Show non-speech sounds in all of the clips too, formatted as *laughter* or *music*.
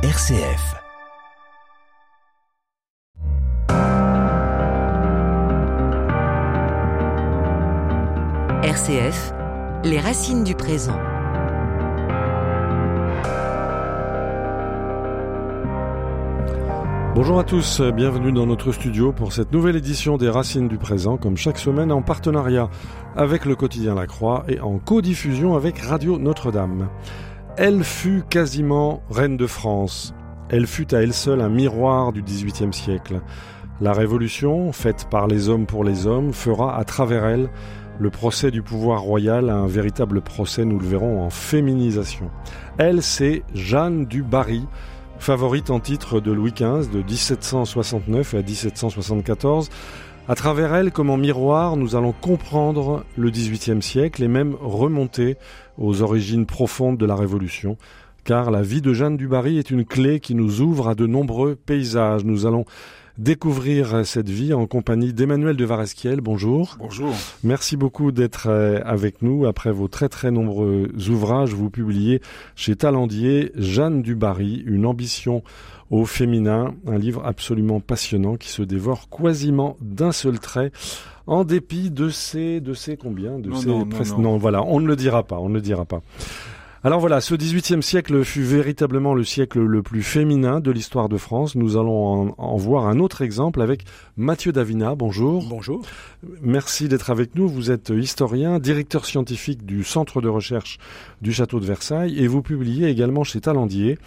RCF. RCF, les racines du présent. Bonjour à tous, bienvenue dans notre studio pour cette nouvelle édition des Racines du présent, comme chaque semaine en partenariat avec le quotidien La Croix et en codiffusion avec Radio Notre-Dame. Elle fut quasiment reine de France. Elle fut à elle seule un miroir du XVIIIe siècle. La révolution, faite par les hommes pour les hommes, fera à travers elle le procès du pouvoir royal un véritable procès, nous le verrons, en féminisation. Elle, c'est Jeanne du Barry, favorite en titre de Louis XV de 1769 à 1774. À travers elle, comme en miroir, nous allons comprendre le XVIIIe siècle et même remonter aux origines profondes de la Révolution. Car la vie de Jeanne du Barry est une clé qui nous ouvre à de nombreux paysages. Nous allons découvrir cette vie en compagnie d'Emmanuel de Varesquiel. Bonjour. Bonjour. Merci beaucoup d'être euh, avec nous. Après vos très très nombreux ouvrages, vous publiez chez Talendier Jeanne du Barry, une ambition au féminin, un livre absolument passionnant qui se dévore quasiment d'un seul trait en dépit de ces de ces combien de non, ces non, non, non. voilà, on ne le dira pas, on ne le dira pas. Alors voilà, ce XVIIIe siècle fut véritablement le siècle le plus féminin de l'histoire de France. Nous allons en, en, voir un autre exemple avec Mathieu Davina. Bonjour. Bonjour. Merci d'être avec nous. Vous êtes historien, directeur scientifique du Centre de recherche du Château de Versailles et vous publiez également chez Talendier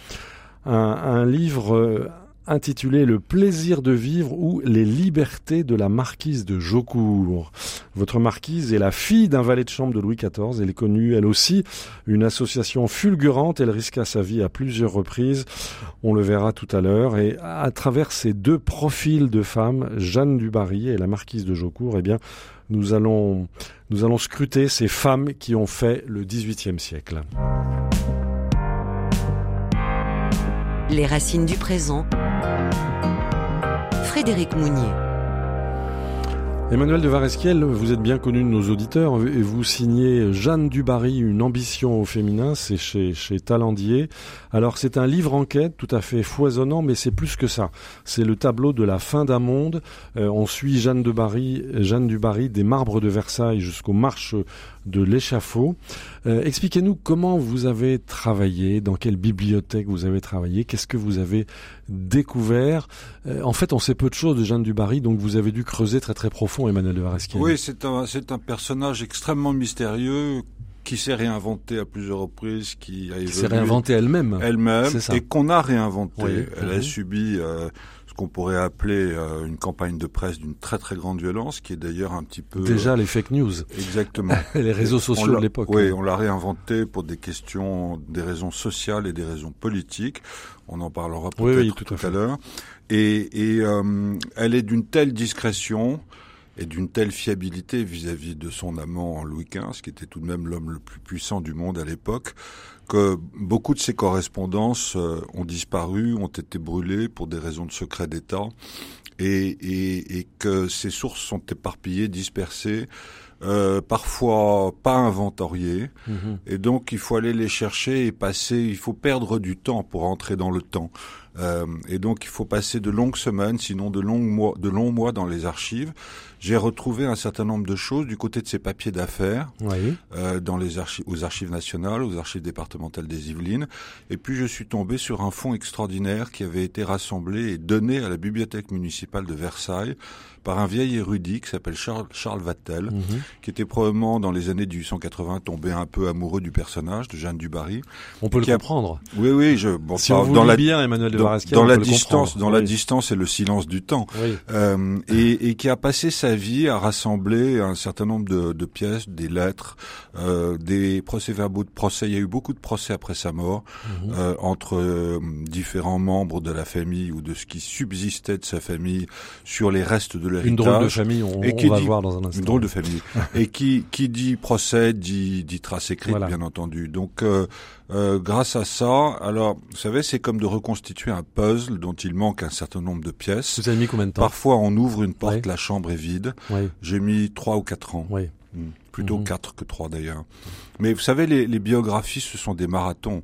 un, livre intitulé Le plaisir de vivre ou les libertés de la marquise de Jaucourt. Votre marquise est la fille d'un valet de chambre de Louis XIV. Elle est connue, elle aussi, une association fulgurante. Elle risqua sa vie à plusieurs reprises. On le verra tout à l'heure. Et à travers ces deux profils de femmes, Jeanne du Barry et la marquise de Jaucourt, eh bien, nous allons, nous allons scruter ces femmes qui ont fait le XVIIIe siècle. Les racines du présent. Frédéric Mounier. Emmanuel de Varesquiel, vous êtes bien connu de nos auditeurs et vous signez Jeanne du Barry, une ambition au féminin, c'est chez, chez Talendier. Alors c'est un livre enquête tout à fait foisonnant, mais c'est plus que ça. C'est le tableau de la fin d'un monde. Euh, on suit Jeanne de Barry, Jeanne du Barry des marbres de Versailles jusqu'aux marches de l'échafaud. Euh, Expliquez-nous comment vous avez travaillé, dans quelle bibliothèque vous avez travaillé, qu'est-ce que vous avez découvert. Euh, en fait, on sait peu de choses de Jeanne du Barry, donc vous avez dû creuser très très profond, Emmanuel de Varesquiel. Oui, c'est un, c'est un personnage extrêmement mystérieux qui s'est réinventé à plusieurs reprises, qui a qui s'est réinventée elle-même, elle-même, et qu'on a réinventé. Oui. Elle Mhm. a subi euh, ce qu'on pourrait appeler euh, une campagne de presse d'une très très grande violence, qui est d'ailleurs un petit peu Déjà les fake news, exactement. *laughs* les réseaux sociaux de l'époque. Oui, on l'a réinventé pour des questions, des raisons sociales et des raisons politiques. On en parlera peut-être Oui, oui, tout, tout à l'heure. Et, et euh, elle est d'une telle discrétion et d'une telle fiabilité vis-à-vis de son amant Louis XV, qui était tout de même l'homme le plus puissant du monde à l'époque, que beaucoup de ses correspondances euh, ont disparu, ont été brûlées pour des raisons de secret d'État, et, et, et que ces sources sont éparpillées, dispersées, euh, parfois pas inventoriées, Mhm. et donc il faut aller les chercher et passer, il faut perdre du temps pour entrer dans le temps. Euh, et donc il faut passer de longues semaines, sinon de longs mois, de longs mois dans les archives. J'ai retrouvé un certain nombre de choses du côté de ces papiers d'affaires, Oui. euh, dans les archives, aux archives nationales, aux archives départementales des Yvelines. Et puis je suis tombé sur un fonds extraordinaire qui avait été rassemblé et donné à la bibliothèque municipale de Versailles par un vieil érudit qui s'appelle Charles, Charles Vattel, Mhm. qui était probablement dans les années 1880 tombé un peu amoureux du personnage de Jeanne du Barry. On peut le a- comprendre. Oui, oui, je bon, Si on dans la bien, Emmanuel de dans, dans la distance, dans la distance et le silence du temps, Oui. euh, et, et qui a passé sa vie à rassembler un certain nombre de, de pièces, des lettres, euh, des procès-verbaux de procès. Il y a eu beaucoup de procès après sa mort Mhm. euh, entre euh, différents membres de la famille ou de ce qui subsistait de sa famille sur les restes de l'héritage. Une drôle de famille, on, Et on qui va dit- voir dans un instant. Une drôle de famille. *laughs* et qui, qui dit procès, dit, dit trace écrite, Voilà. bien entendu. Donc, euh, grâce à ça, alors, vous savez, c'est comme de reconstituer un puzzle dont il manque un certain nombre de pièces. Vous avez mis combien de temps Parfois, on ouvre une porte, Ouais. la chambre est vide. J'ai mis trois ou quatre ans. Hmm. Plutôt Mhm. quatre que trois d'ailleurs. Mais vous savez, les, les biographies, ce sont des marathons.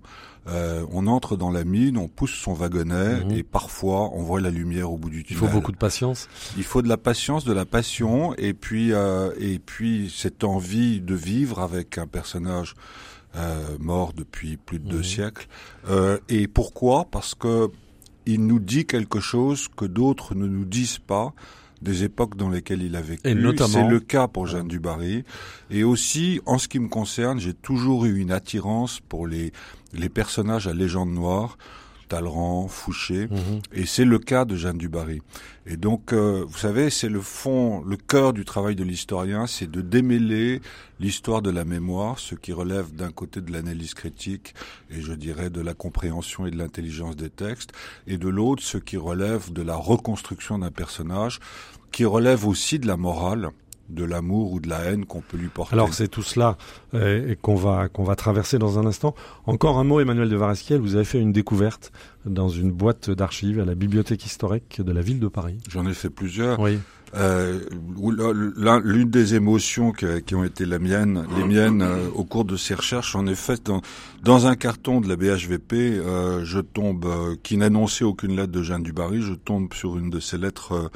Euh, on entre dans la mine, on pousse son wagonnet Mhm. et parfois on voit la lumière au bout du Il tunnel. faut beaucoup de patience. Il faut de la patience, de la passion et puis euh, et puis cette envie de vivre avec un personnage mort depuis plus de deux Mhm. siècles. Euh, et pourquoi? Parce que il nous dit quelque chose que d'autres ne nous disent pas des époques dans lesquelles il a vécu. Et notamment- C'est le cas pour Jeanne Dubarry. Et aussi, en ce qui me concerne, j'ai toujours eu une attirance pour les, les personnages à légende noire, Talleyrand, Fouché. Mhm. Et c'est le cas de Jeanne Dubarry. Et donc, euh, vous savez, c'est le fond, le cœur du travail de l'historien, c'est de démêler l'histoire de la mémoire, ce qui relève d'un côté de l'analyse critique et je dirais de la compréhension et de l'intelligence des textes, et de l'autre, ce qui relève de la reconstruction d'un personnage, qui relève aussi de la morale, de l'amour ou de la haine qu'on peut lui porter. Alors c'est tout cela euh, qu'on va qu'on va traverser dans un instant. Encore un mot, Emmanuel de Varesquiel. Vous avez fait une découverte dans une boîte d'archives à la bibliothèque historique de la ville de Paris. J'en ai fait plusieurs. Oui. Euh, L'une des émotions que- qui ont été la mienne, les miennes euh, au cours de ces recherches, en effet, dans, dans un carton de la BHVP, euh, je tombe, euh, qui n'annonçait aucune lettre de Jeanne Dubarry, je tombe sur une de ces lettres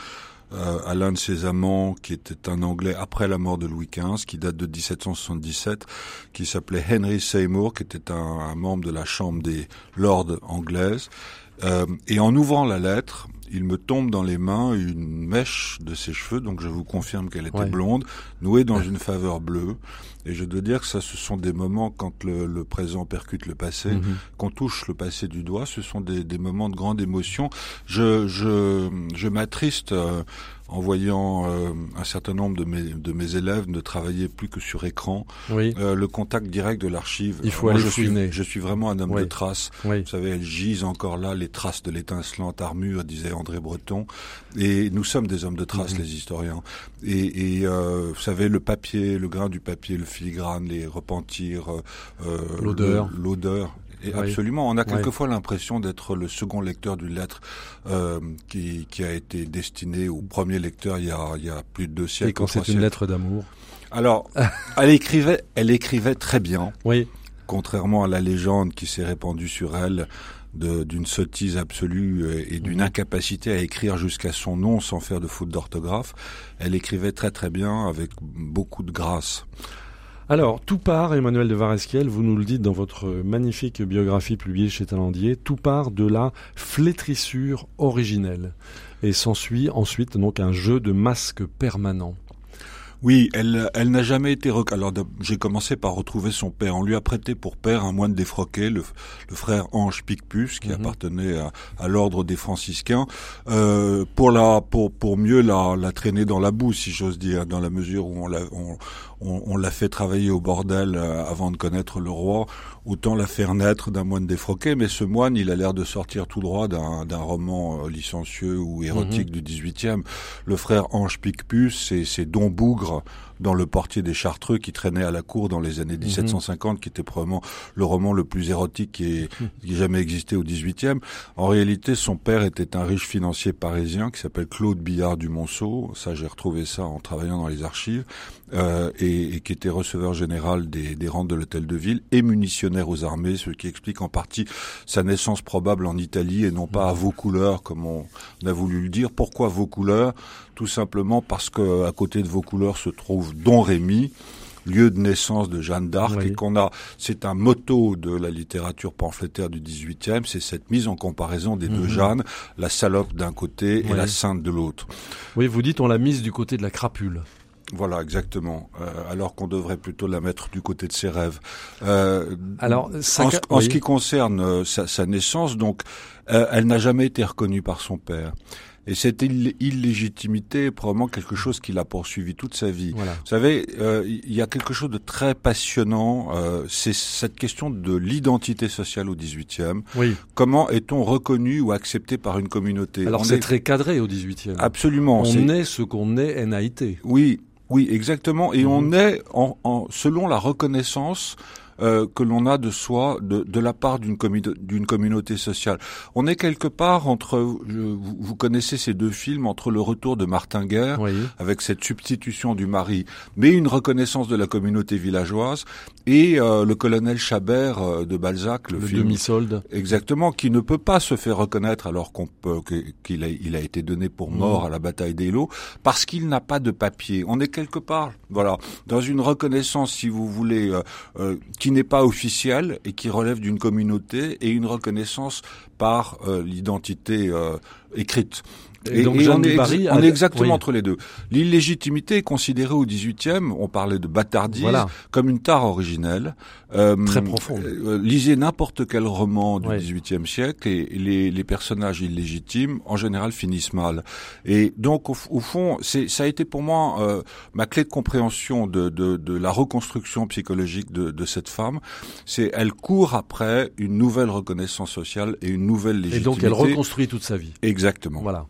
euh, à l'un de ses amants, qui était un Anglais après la mort de Louis XV, qui date de 1777, qui s'appelait Henry Seymour, qui était un, un membre de la Chambre des Lords anglaise. Euh, et en ouvrant la lettre, il me tombe dans les mains une mèche de ses cheveux, donc je vous confirme qu'elle était Ouais. blonde, nouée dans une faveur bleue. Et je dois dire que ça, ce sont des moments quand le, le présent percute le passé, Mhm. qu'on touche le passé du doigt, ce sont des, des moments de grande émotion. Je, je, je m'attriste euh, en voyant euh, un certain nombre de mes, de mes élèves ne travailler plus que sur écran. Oui. Euh, le contact direct de l'archive. Il faut Moi, aller je suis, fouiner. je suis vraiment un homme Oui. de traces. Oui. Vous savez, elles gisent encore là, les traces de l'étincelante armure, disait André Breton. Et nous sommes des hommes de traces, Mhm. les historiens. Et, et euh, vous savez, le papier, le grain du papier, le filigrane, les repentirs, euh, L'odeur. le- l'odeur. Et Oui. absolument, on a Oui. quelquefois l'impression d'être le second lecteur d'une lettre euh, qui, qui a été destinée au premier lecteur il y a, il y a plus de deux siècles. Et quand c'est une lettre d'amour. Alors, *laughs* elle écrivait, elle écrivait très bien Oui. contrairement à la légende qui s'est répandue sur elle d'une sottise absolue euh, et d'une Mhm. incapacité à écrire jusqu'à son nom sans faire de faute d'orthographe, elle écrivait très très bien avec beaucoup de grâce. Alors, tout part, Emmanuel de Varesquiel, vous nous le dites dans votre magnifique biographie publiée chez Talandier, tout part de la flétrissure originelle. Et s'ensuit ensuite donc un jeu de masques permanent. Oui, elle, elle n'a jamais été rec... Alors j'ai commencé par retrouver son père. On lui a prêté pour père un moine défroqué, le, le frère Ange Picpus, qui Mhm. appartenait à, à l'ordre des franciscains, euh, pour la, pour pour mieux la, la traîner dans la boue, si j'ose dire, dans la mesure où on l'a on, on, on l'a fait travailler au bordel euh, avant de connaître le roi, autant la faire naître d'un moine défroqué. Mais ce moine, il a l'air de sortir tout droit d'un roman euh, licencieux ou érotique du 18e. Le frère Ange Picpus, c'est c'est Don Bougre dans Le Portier des Chartreux qui traînait à la cour dans les années 1750, qui était probablement le roman le plus érotique qui ait, qui ait jamais existé au 18e. En réalité, son père était un riche financier parisien qui s'appelle Claude Billard du Monceau. Ça, j'ai retrouvé ça en travaillant dans les archives. Euh, et, et qui était receveur général des, des rentes de l'hôtel de ville et munitionnaire aux armées, ce qui explique en partie sa naissance probable en Italie et non pas à vos couleurs, comme on a voulu le dire. Pourquoi vos couleurs? Tout simplement parce que à côté de vos couleurs se trouve Don Rémy, lieu de naissance de Jeanne d'Arc Oui. et qu'on a, c'est un motto de la littérature pamphlétaire du 18e, c'est cette mise en comparaison des deux Mhm. Jeannes, la salope d'un côté et la sainte de l'autre. Oui, vous dites on l'a mise du côté de la crapule. Voilà, exactement. Euh, alors qu'on devrait plutôt la mettre du côté de ses rêves. Euh, Alors, ça en, ce- en oui. ce qui concerne euh, sa, sa naissance, donc, euh, elle n'a jamais été reconnue par son père. Et cette ill- illégitimité est probablement quelque chose qui l'a poursuivi toute sa vie. Voilà. Vous savez, euh, il y a quelque chose de très passionnant, euh, c'est cette question de l'identité sociale au 18e. Oui. Comment est-on reconnu ou accepté par une communauté? Alors On c'est est- très cadré au 18e. Absolument. on est ce qu'on est NAIT. oui, oui, exactement. Et Mhm. on est en, en- selon la reconnaissance euh, que l'on a de soi de, de la part d'une commu- d'une communauté sociale. On est quelque part entre, je- vous, vous connaissez ces deux films, entre le retour de Martin Guerre Oui. avec cette substitution du mari, mais une reconnaissance de la communauté villageoise, et euh, le colonel Chabert euh, de Balzac, le, Le demi-solde. exactement, qui ne peut pas se faire reconnaître alors qu'on peut qu'il a, il a été donné pour mort Mhm. à la bataille d'Eylau, parce qu'il n'a pas de papier. On est quelque part, voilà, dans une reconnaissance, si vous voulez, euh, euh, qui n'est pas officielle et qui relève d'une communauté et une reconnaissance par euh, l'identité euh, écrite. Et donc, Jeanne on, est, Barry on est exactement oui. entre les deux. L'illégitimité est considérée au XVIIIe, on parlait de bâtardise, Voilà. comme une tare originelle. Euh, Très profonde. euh, lisez n'importe quel roman du. XVIIIe siècle et les, les personnages illégitimes, en général, finissent mal. Et donc, au, fond, ça a été pour moi euh, ma clé de compréhension de, de, de la reconstruction psychologique de, de cette femme. C'est elle court après une nouvelle reconnaissance sociale et une nouvelle Et légitimité. donc elle reconstruit toute sa vie. Exactement. Voilà.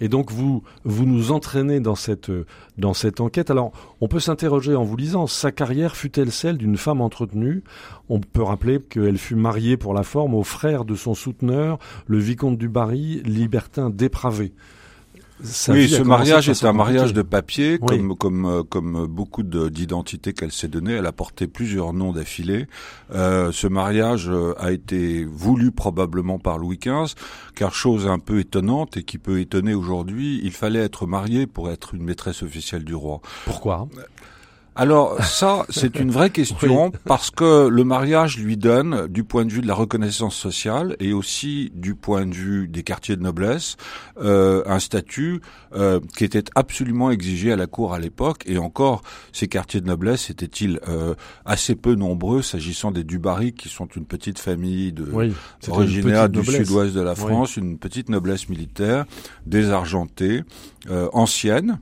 Et donc vous vous nous entraînez dans cette dans cette enquête. Alors on peut s'interroger en vous lisant sa carrière fut-elle celle d'une femme entretenue? On peut rappeler qu'elle fut mariée pour la forme au frère de son souteneur, le vicomte du Barry, libertin dépravé. Sa oui, ce mariage est un mariage de papier, Oui. comme comme euh, comme beaucoup de- d'identités qu'elle s'est données. Elle a porté plusieurs noms d'affilée. Euh, ce mariage euh, a été voulu probablement par Louis XV, car chose un peu étonnante et qui peut étonner aujourd'hui, il fallait être marié pour être une maîtresse officielle du roi. Pourquoi? Alors ça, c'est une vraie question *laughs* parce que le mariage lui donne, du point de vue de la reconnaissance sociale et aussi du point de vue des quartiers de noblesse, euh, un statut euh, qui était absolument exigé à la cour à l'époque. Et encore, ces quartiers de noblesse étaient-ils euh, assez peu nombreux s'agissant des Dubarry, qui sont une petite famille de Oui, originaire du sud-ouest de la France, une petite noblesse militaire, désargentée, euh, ancienne.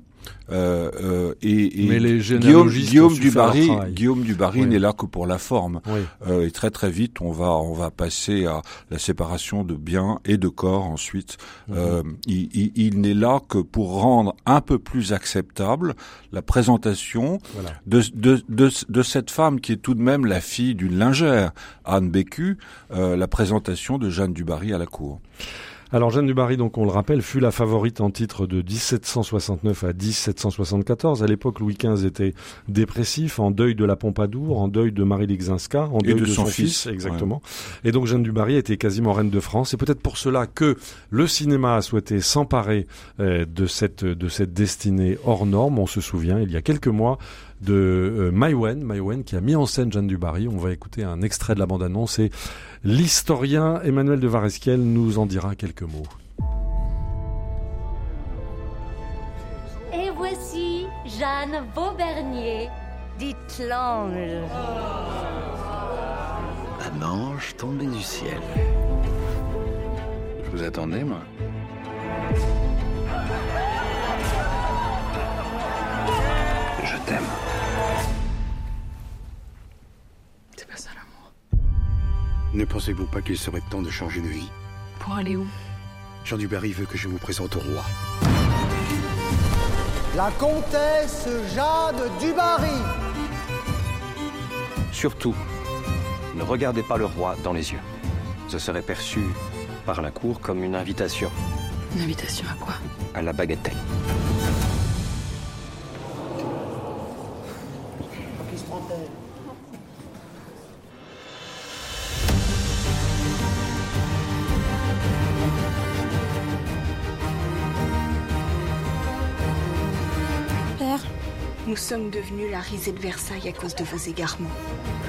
Euh, euh, et, et Mais les Guillaume, Guillaume ont su du faire leur Barry, travail. Guillaume du Barry Oui. n'est là que pour la forme. Oui. Euh, et très très vite, on va on va passer à la séparation de biens et de corps ensuite. Mhm. Euh, il il- il n'est là que pour rendre un peu plus acceptable la présentation Voilà. de, de, de, de cette femme qui est tout de même la fille d'une lingère, Anne Bécu, euh, la présentation de Jeanne du Barry à la cour. Alors Jeanne du Barry, donc on le rappelle, fut la favorite en titre de 1769 à 1774. À l'époque, Louis XV était dépressif, en deuil de la Pompadour, en deuil de Marie Lixinska, en deuil de de, son son, fils, fils, exactement. Et donc Jeanne du Barry était quasiment reine de France. C'est peut-être pour cela que le cinéma a souhaité s'emparer euh, de cette de cette destinée hors norme. On se souvient, il y a quelques mois, de euh, Maïwen, Maïwen qui a mis en scène Jeanne du Barry. On va écouter un extrait de la bande-annonce et l'historien Emmanuel de Varesquiel nous en dira quelques mots. Et voici Jeanne Vaubernier, dite l'ange. Un ange tombé du ciel. Je vous attendais, moi. Je t'aime. Ne pensez-vous pas qu'il serait temps de changer de vie Pour aller où? Jean Dubarry veut que je vous présente au roi. La comtesse Jeanne Dubarry. Surtout, ne regardez pas le roi dans les yeux. Ce serait perçu par la cour comme une invitation Une invitation à quoi? À la bagatelle. Nous sommes devenus la risée de Versailles à cause de vos égarements.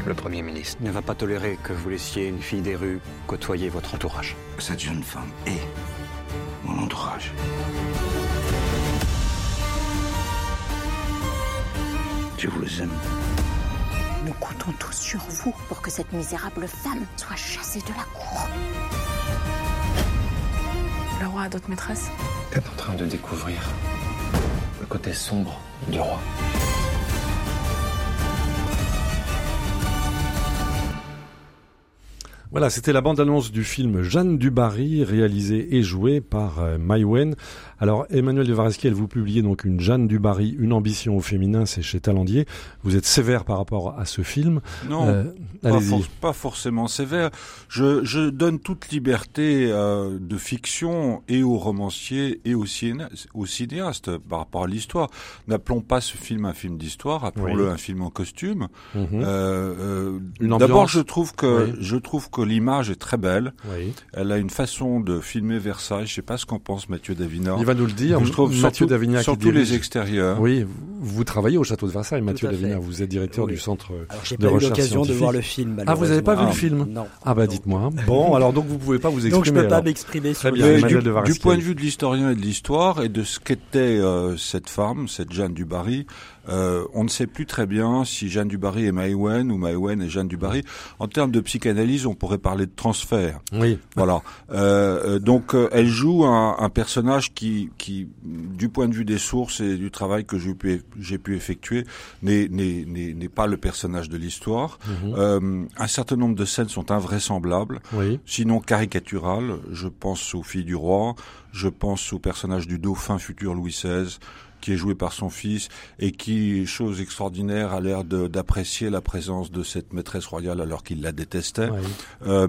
Le Premier ministre ne va pas tolérer que vous laissiez une fille des rues côtoyer votre entourage. Cette jeune femme est mon entourage. Je vous aime. Nous comptons tous sur vous pour que cette misérable femme soit chassée de la cour. Le roi a d'autres maîtresses? T'es en train de découvrir côté sombre du roi. Voilà, c'était la bande-annonce du film Jeanne du Barry, réalisé et joué par euh, Maïwen. Alors, Emmanuel de Vareski, elle vous publiez donc une Jeanne du Barry, une ambition au féminin, c'est chez Talendier. Vous êtes sévère par rapport à ce film. Non, Euh, pas, for- pas forcément sévère. Je, je donne toute liberté euh, de fiction et aux romanciers et aux, cinéa- aux cinéastes par rapport à l'histoire. N'appelons pas ce film un film d'histoire, appelons-le Oui. un film en costume. Mhm. Euh, euh, D'abord, je trouve que Oui. je trouve que l'image est très belle. Oui. Elle a une façon de filmer Versailles. Je sais pas ce qu'en pense Mathieu Davina. Il va nous le dire. Je trouve Mathieu Davignac qui surtout les extérieurs. Oui, vous, vous travaillez au château de Versailles, Mathieu. Davignac. Vous êtes directeur Oui. du centre euh, Alors j'ai de pas eu recherche l'occasion de scientifique. voir le film. Ah, vous n'avez pas vu le film Non. Ah bah dites-moi. *laughs* Bon, alors donc vous pouvez pas vous exprimer. Donc je peux pas m'exprimer Très sur bien, du, de du point de vue de l'historien et de l'histoire et de ce qu'était euh, cette femme, cette Jeanne du Barry, euh, on ne sait plus très bien si Jeanne du Barry est Maïwen ou Maïwen est Jeanne du Barry. En termes de psychanalyse, on pourrait parler de transfert. Oui. Voilà. Euh, euh, donc, euh, elle joue un, un personnage qui, qui, du point de vue des sources et du travail que j'ai pu, j'ai pu effectuer, n'est, n'est, n'est, n'est pas le personnage de l'histoire. Mhm. Euh, un certain nombre de scènes sont invraisemblables Oui. sinon caricatural. Je pense aux filles du roi, je pense au personnage du dauphin futur Louis XVI, qui est joué par son fils et qui, chose extraordinaire, a l'air d'apprécier la présence de cette maîtresse royale alors qu'il la détestait. Oui. Euh,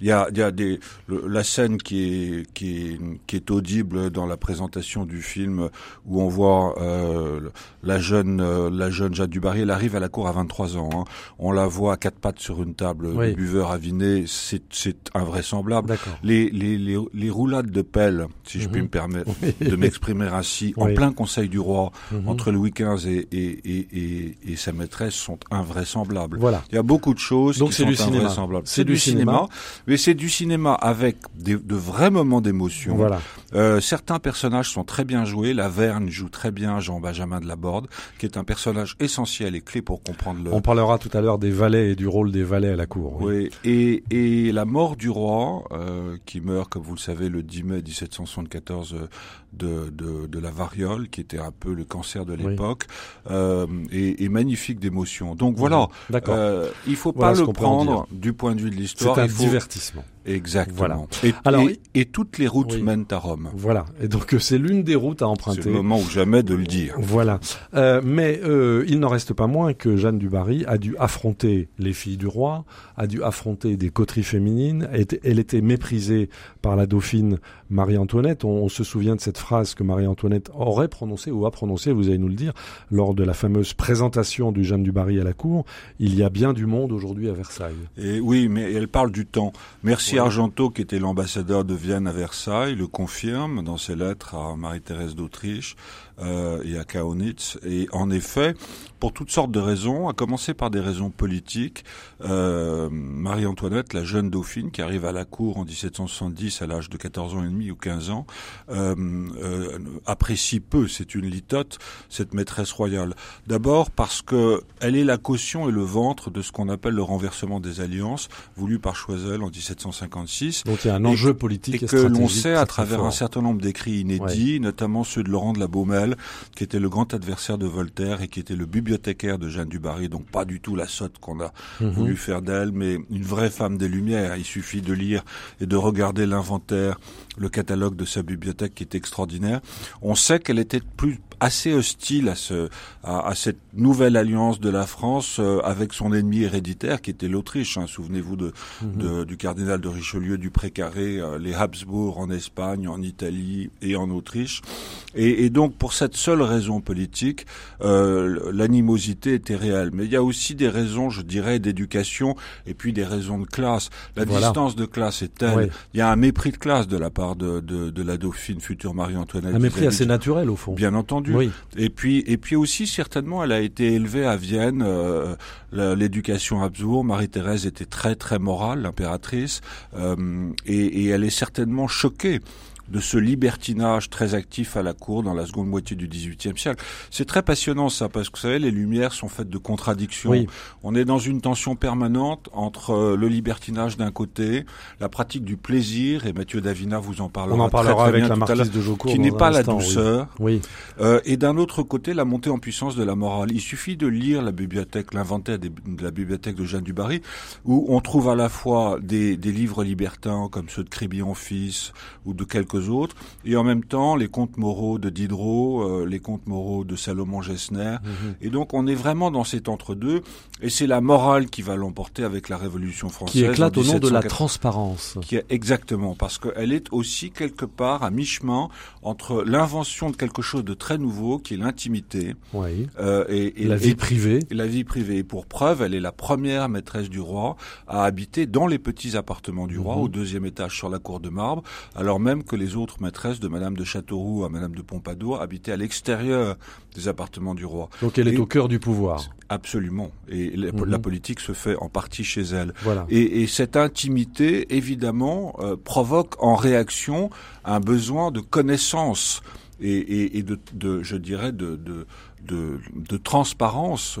Il y a, il y a des, le- la scène qui est, qui, est, qui est audible dans la présentation du film où on voit euh, la jeune, euh, la jeune Jeanne du Barry. Elle arrive à la cour à 23 ans. hein. On la voit à quatre pattes sur une table Oui. de buveur aviné. C'est, c'est invraisemblable. Les, les, les, les roulades de pelle, si je puis Mhm. me permettre Oui. de m'exprimer ainsi, Oui. en plein Conseil du roi, Mhm. entre Louis XV et, et, et, et, sa maîtresse, sont invraisemblables. Voilà. Il y a beaucoup de choses Donc qui c'est sont du cinéma. invraisemblables. C'est du cinéma. mais c'est du cinéma avec des, de vrais moments d'émotion. Voilà. Euh, certains personnages sont très bien joués. La Verne joue très bien Jean-Benjamin de Laborde, qui est un personnage essentiel et clé pour comprendre le, On parlera tout à l'heure des valets et du rôle des valets à la cour. oui, et, et la mort du roi, euh, qui meurt, comme vous le savez, le 10 mai 1774 euh, de, de, de la variole, qui était un peu le cancer de Oui. l'époque, euh, est, est magnifique d'émotion. Donc voilà, D'accord. euh, il faut Voilà pas le prendre du point de vue de C'est l'histoire. un il faut... divertissement. Exactement. Voilà. Et, Alors, et, et toutes les routes Oui. mènent à Rome. Voilà. Et donc euh, c'est l'une des routes à C'est emprunter. le moment ou jamais de le dire. Voilà. Euh, mais euh, il n'en reste pas moins que Jeanne du Barry a dû affronter les filles du roi, a dû affronter des coteries féminines. Elle était méprisée par la dauphine Marie-Antoinette. On, on se souvient de cette phrase que Marie-Antoinette aurait prononcée ou a prononcée, vous allez nous le dire, lors de la fameuse présentation du Jeanne du Barry à la cour. Il y a bien du monde aujourd'hui à Versailles. Et oui, mais elle parle du temps. Merci Oui. Argento, qui était l'ambassadeur de Vienne à Versailles, le confirme dans ses lettres à Marie-Thérèse d'Autriche euh, et à Kaunitz. Et en effet, pour toutes sortes de raisons, à commencer par des raisons politiques, euh, Marie-Antoinette, la jeune dauphine qui arrive à la cour en 1770 à l'âge de 14 ans et demi ou 15 ans, euh, euh, apprécie peu, c'est une litote, cette maîtresse royale. D'abord parce que elle est la caution et le ventre de ce qu'on appelle le renversement des alliances, voulu par Choiseul en 1756. Donc il y a un Et- enjeu politique Et et que l'on sait à travers un certain nombre d'écrits inédits, notamment ceux de Laurent de la Baumelle, qui était le grand adversaire de Voltaire et qui était le bibliothécaire de Jeanne du Barry, donc pas du tout la sotte qu'on a Mhm. voulu faire d'elle, mais une vraie femme des Lumières. Il suffit de lire et de regarder l'inventaire, le catalogue de sa bibliothèque qui est extraordinaire. On sait qu'elle était plus assez hostile à ce à, à cette nouvelle alliance de la France euh, avec son ennemi héréditaire qui était l'Autriche. hein. Souvenez-vous de, Mhm. de- du cardinal de Richelieu, du Précaré, euh, les Habsbourg en Espagne, en Italie et en Autriche. Et, et donc pour cette seule raison politique, euh, l'animosité était réelle. Mais il y a aussi des raisons, je dirais, d'éducation et puis des raisons de classe. La Voilà. distance de classe est telle. Ouais. Il y a un mépris de classe de la part de, de, de la dauphine future Marie-Antoinette. Un mépris assez naturel au fond. Bien entendu. Oui. Et puis, et puis aussi certainement, elle a été élevée à Vienne. euh, L'éducation Habsbourg, Marie-Thérèse était très très morale, l'impératrice, euh, et, et elle est certainement choquée de ce libertinage très actif à la cour dans la seconde moitié du XVIIIe siècle. C'est très passionnant ça, parce que vous savez, les Lumières sont faites de contradictions. Oui. On est dans une tension permanente entre euh, le libertinage d'un côté, la pratique du plaisir, et Mathieu Davina vous en parlera, On en parlera très, très avec bien la marquise de Jaucourt qui n'est pas la instant, douceur. Oui. Euh, et d'un autre côté, la montée en puissance de la morale. Il suffit de lire la bibliothèque, l'inventaire de la bibliothèque de Jeanne du Barry, où on trouve à la fois des, des livres libertins comme ceux de Crébillon fils ou de quelques autres, et en même temps les contes moraux de Diderot, euh, les contes moraux de Salomon Gessner. Mhm. Et donc on est vraiment dans cet entre-deux, et c'est la morale qui va l'emporter avec la Révolution française. Qui éclate au nom de la 1780. transparence. Qui est exactement parce qu'elle est aussi quelque part à mi-chemin entre l'invention de quelque chose de très nouveau, qui est l'intimité, Oui. euh, et, et- La vie et- privée. et la vie privée. Et pour preuve, elle est la première maîtresse du roi à habiter dans les petits appartements du roi, Mhm. au deuxième étage sur la cour de marbre, alors même que les autres maîtresses de Madame de Châteauroux à Madame de Pompadour habitaient à l'extérieur des appartements du roi. Donc elle est au cœur du pouvoir. Absolument. Et la, Mhm. la politique se fait en partie chez elle. Voilà. Et, et cette intimité, évidemment, euh, provoque en réaction un besoin de connaissance et, et, et de, de, je dirais, de, de, de, de transparence.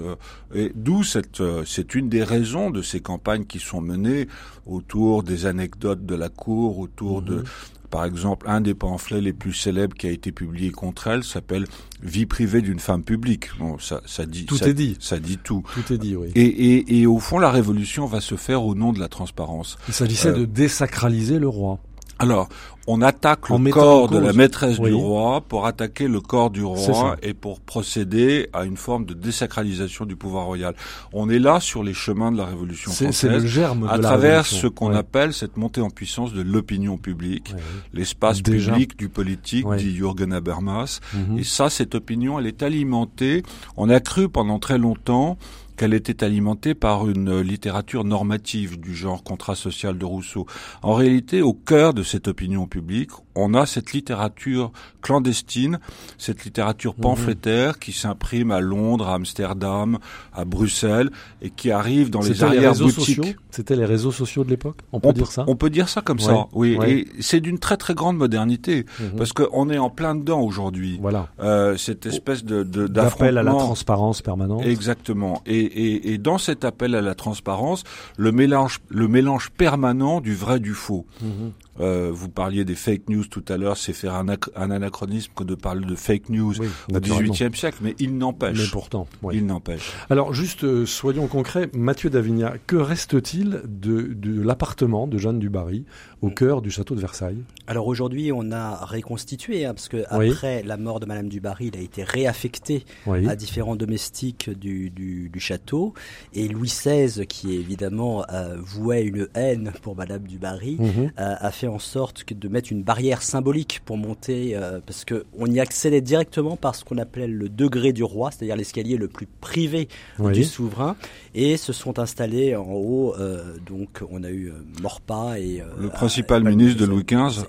euh, d'où cette, euh, c'est une des raisons de ces campagnes qui sont menées autour des anecdotes de la cour, autour de, par exemple, un des pamphlets les plus célèbres qui a été publié contre elle s'appelle Vie privée d'une femme publique. Bon, ça, ça dit, Tout ça- est dit. Ça dit tout. Tout est dit, oui. Et, et, et au fond, la révolution va se faire au nom de la transparence. Il s'agissait Euh, de désacraliser le roi. Alors, on attaque En le corps de la maîtresse Oui. du roi pour attaquer le corps du roi et pour procéder à une forme de désacralisation du pouvoir royal. On est là sur les chemins de la Révolution C'est c'est le française. germe de À travers ce qu'on Ouais. appelle cette montée en puissance de l'opinion publique, Ouais, l'espace public du politique, Ouais. dit Jürgen Habermas. Mhm. Et ça, cette opinion, elle est alimentée. On a cru pendant très longtemps qu'elle était alimentée par une littérature normative du genre contrat social de Rousseau. En réalité, au cœur de cette opinion publique, on a cette littérature clandestine, cette littérature Mhm. pamphlétaire qui s'imprime à Londres, à Amsterdam, à Bruxelles et qui arrive dans les réseaux arrière-boutiques. C'était les réseaux sociaux de l'époque. On peut On, dire ça? on peut dire ça comme Ouais, ça, oui. ouais. Et c'est d'une très très grande modernité Mhm. parce qu'on est en plein dedans aujourd'hui. Voilà. Euh, cette espèce de D'appel à la transparence permanente. Exactement. Et, et, et dans cet appel à la transparence, le mélange, le mélange permanent du vrai du faux. Mhm. Euh, vous parliez des fake news tout à l'heure, c'est faire un, ac- un anachronisme que de parler de fake news Oui, au. XVIIIe siècle, mais il Mais n'empêche. pourtant. oui. Il n'empêche. Alors juste euh, soyons concrets, Mathieu Davigna, que reste-t-il de, de l'appartement de Jeanne du Barry au cœur du château de Versailles Alors aujourd'hui, on a reconstitué, hein, parce que Oui. après la mort de Madame du Barry, il a été réaffecté Oui. à différents domestiques du, du, du château. Et Louis XVI, qui évidemment euh, vouait une haine pour Madame du Barry, Mhm. euh, a fait en sorte que de mettre une barrière symbolique pour monter, euh, parce que on y accédait directement par ce qu'on appelait le degré du roi, c'est-à-dire l'escalier le plus privé Oui. du souverain, et se sont installés en haut. euh, donc on a eu Morpa et euh, Le principal ministre de Louis XV,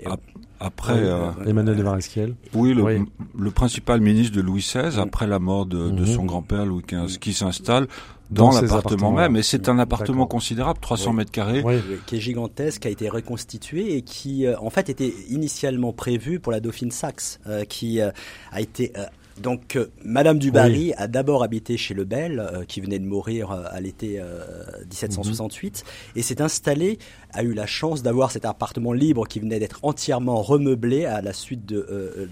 après, euh, Emmanuel de Varesquiel. oui, le, Oui. le principal ministre de Louis XVI, après la mort de, de Mhm. son grand-père Louis XV, qui s'installe Dans l'appartement même. Et c'est un appartement considérable, 300 Oui. mètres carrés. Oui. qui est gigantesque, qui a été reconstitué et qui, euh, en fait, était initialement prévu pour la dauphine Saxe, euh, qui euh, a été euh, donc euh, Madame du Barry a d'abord habité chez Lebel, euh, qui venait de mourir euh, à l'été euh, 1768, et s'est installée, a eu la chance d'avoir cet appartement libre qui venait d'être entièrement remeublé à la suite de.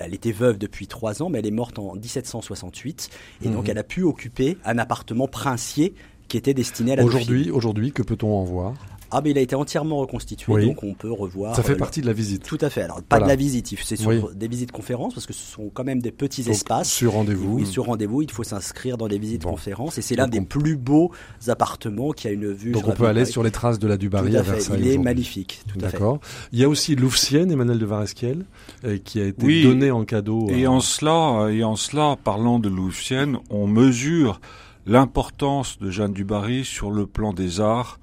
elle était veuve depuis trois ans, mais elle est morte en 1768, et donc Mhm. elle a pu occuper un appartement princier qui était destiné à la. Aujourd'hui, aujourd'hui, que peut-on en voir? Ah, mais il a été entièrement reconstitué, Oui. donc on peut revoir. Ça fait euh, partie de la visite. Tout à fait. Alors, pas Voilà. de la visite, c'est sur Oui. des visites conférences, parce que ce sont quand même des petits Donc, espaces. sur rendez-vous. Oui, sur rendez-vous, il faut s'inscrire dans les visites Bon. conférences, et c'est l'un des on- plus beaux appartements qui a une vue. Donc on peut aller sur les traces de la du Barry Tout à, à fait. Versailles. Il est magnifique, tout à fait. D'accord. Il y a aussi Louvcienne, Emmanuel de Varesquiel, euh, qui a été Oui. donné en cadeau. Et à- en cela, et en cela, parlant de Louvcienne, on mesure l'importance de Jeanne du Barry sur le plan des arts,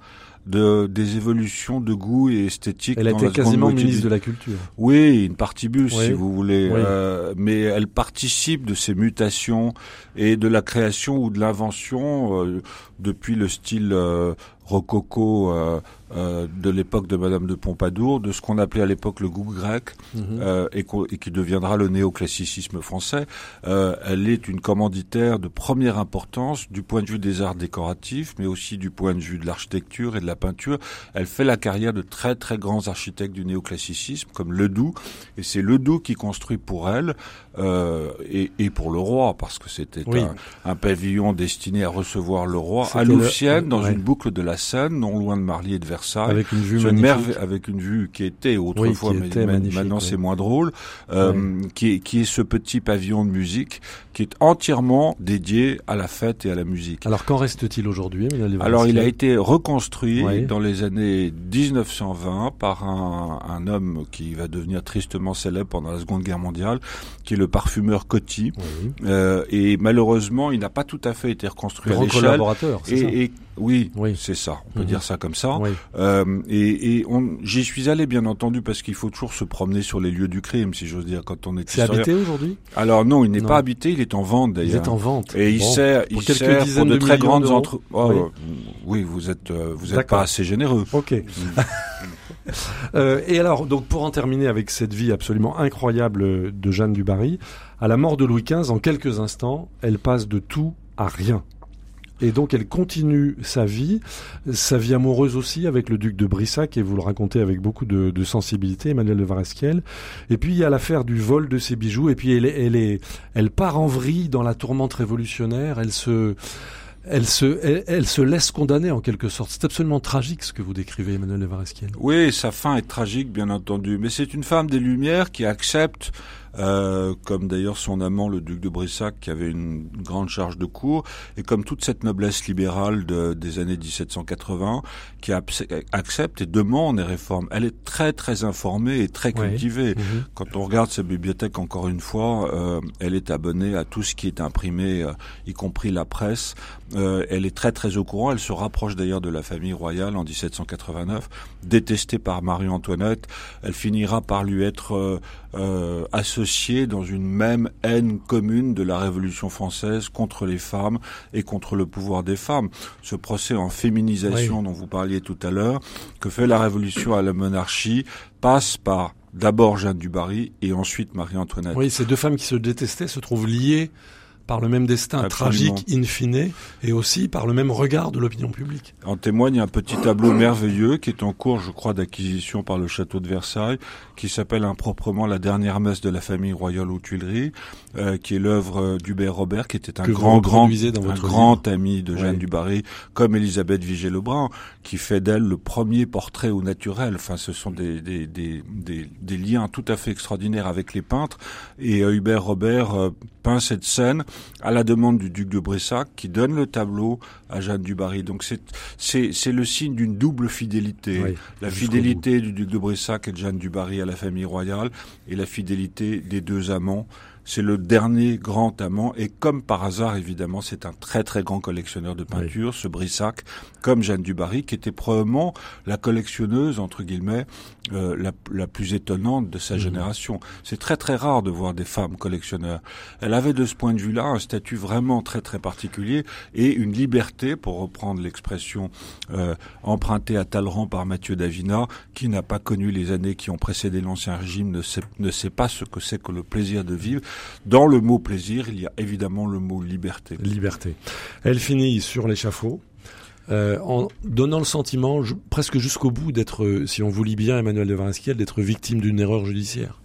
de, des évolutions de goût et esthétique. Elle dans été la quasiment ministre de la Culture. Oui, une partibus, Oui. si vous voulez. Oui. Euh, mais elle participe de ces mutations et de la création ou de l'invention euh, depuis le style euh, rococo euh, euh, de l'époque de Madame de Pompadour, de ce qu'on appelait à l'époque le goût grec, Mhm. euh, et, qui deviendra le néoclassicisme français. Elle est une commanditaire de première importance du point de vue des arts décoratifs, mais aussi du point de vue de l'architecture et de la peinture. Elle fait la carrière de très très grands architectes du néoclassicisme, comme Ledoux, et c'est Ledoux qui construit pour elle euh, et, et pour le roi, parce que c'était Oui. un, un pavillon destiné à recevoir le roi à le- Louvciennes, dans ouais. une boucle de la Seine, non loin de Marly et de Versailles. Avec une vue magnifique. avec une vue qui était autrefois, Oui, qui mais était maintenant oui. c'est moins drôle, euh, qui, est, qui est ce petit pavillon de musique qui est entièrement dédié à la fête et à la musique. Alors qu'en reste-t-il aujourd'hui, Alors il a été reconstruit dans les années 1920 par un, un homme qui va devenir tristement célèbre pendant la Seconde Guerre mondiale, qui est le parfumeur Coty. Euh, et malheureusement, il n'a pas tout à fait été reconstruit à l'échelle. et oui, Oui. c'est ça. On peut Mhm. dire ça comme ça. Oui. Euh, et j'y suis allé bien entendu parce qu'il faut toujours se promener sur les lieux du crime, si j'ose dire, quand on est C'est habité aujourd'hui? Alors non, il n'est pas habité, il est en vente Il d'ailleurs. est en vente. Et il sert, Pour il quelques sert pour dizaines de de très grandes entreprises. Oui. oui, vous êtes, euh, vous êtes pas assez généreux. Ok. *laughs* Euh, et alors, donc pour en terminer avec cette vie absolument incroyable de Jeanne du Barry, à la mort de Louis XV, en quelques instants, elle passe de tout à rien. Et donc elle continue sa vie, sa vie amoureuse aussi avec le duc de Brissac, et vous le racontez avec beaucoup de, sensibilité, Emmanuel de Varesquiel. Et puis il y a l'affaire du vol de ses bijoux, et puis elle, est, elle, est, elle part en vrille dans la tourmente révolutionnaire, elle se... Elle se, elle, elle se laisse condamner en quelque sorte. C'est absolument tragique ce que vous décrivez, Emmanuel de Varesquiel. Oui, sa fin est tragique, bien entendu. Mais c'est une femme des Lumières qui accepte, euh, comme d'ailleurs son amant, le duc de Brissac, qui avait une grande charge de cour, et comme toute cette noblesse libérale de- des années 1780, qui accepte et demande des réformes. Elle est très, très informée et très cultivée. Mhm. Quand on regarde sa bibliothèque, encore une fois, euh, elle est abonnée à tout ce qui est imprimé, euh, y compris la presse. Elle est très très au courant. Elle se rapproche d'ailleurs de la famille royale en 1789. Détestée par Marie-Antoinette, elle finira par lui être euh, euh, associée dans une même haine commune de la Révolution française contre les femmes et contre le pouvoir des femmes. Ce procès en féminisation Oui. dont vous parliez tout à l'heure, que fait la Révolution à la monarchie, passe par d'abord Jeanne du Barry et ensuite Marie-Antoinette. Oui, ces deux femmes qui se détestaient se trouvent liées par le même destin Absolument. tragique in fine et aussi par le même regard de l'opinion publique. En témoigne un petit tableau merveilleux qui est en cours, je crois, d'acquisition par le château de Versailles, qui s'appelle improprement La dernière messe de la famille royale aux Tuileries, euh, qui est l'œuvre euh, d'Hubert Robert, qui était un Que grand, grand, dans un grand ami de Jeanne Oui. du Barry, comme Elisabeth Vigée-Lebrun, qui fait d'elle le premier portrait au naturel. Enfin, ce sont des, des, des, des, des liens tout à fait extraordinaires avec les peintres. Et euh, Hubert Robert euh, peint cette scène à la demande du duc de Brissac, qui donne le tableau à Jeanne du Barry. Donc c'est c'est c'est le signe d'une double fidélité. Oui, la fidélité du duc de Brissac et de Jeanne du Barry à la famille royale et la fidélité des deux amants. C'est le dernier grand amant et comme par hasard évidemment c'est un très très grand collectionneur de peinture, ce Brissac, comme Jeanne du Barry qui était probablement la collectionneuse entre guillemets euh, la, la plus étonnante de sa génération. C'est très très rare de voir des femmes collectionneurs. Elle avait de ce point de vue-là un statut vraiment très très particulier et une liberté, pour reprendre l'expression euh, empruntée à Talleyrand par Mathieu Davina, qui n'a pas connu les années qui ont précédé l'Ancien Régime, ne sait, ne sait pas ce que c'est que le plaisir de vivre. Dans le mot plaisir, il y a évidemment le mot liberté. Liberté. Elle finit sur l'échafaud. Euh, en donnant le sentiment, presque jusqu'au bout, d'être, euh, si on vous lit bien Emmanuel de Varesquiel, d'être victime d'une erreur judiciaire.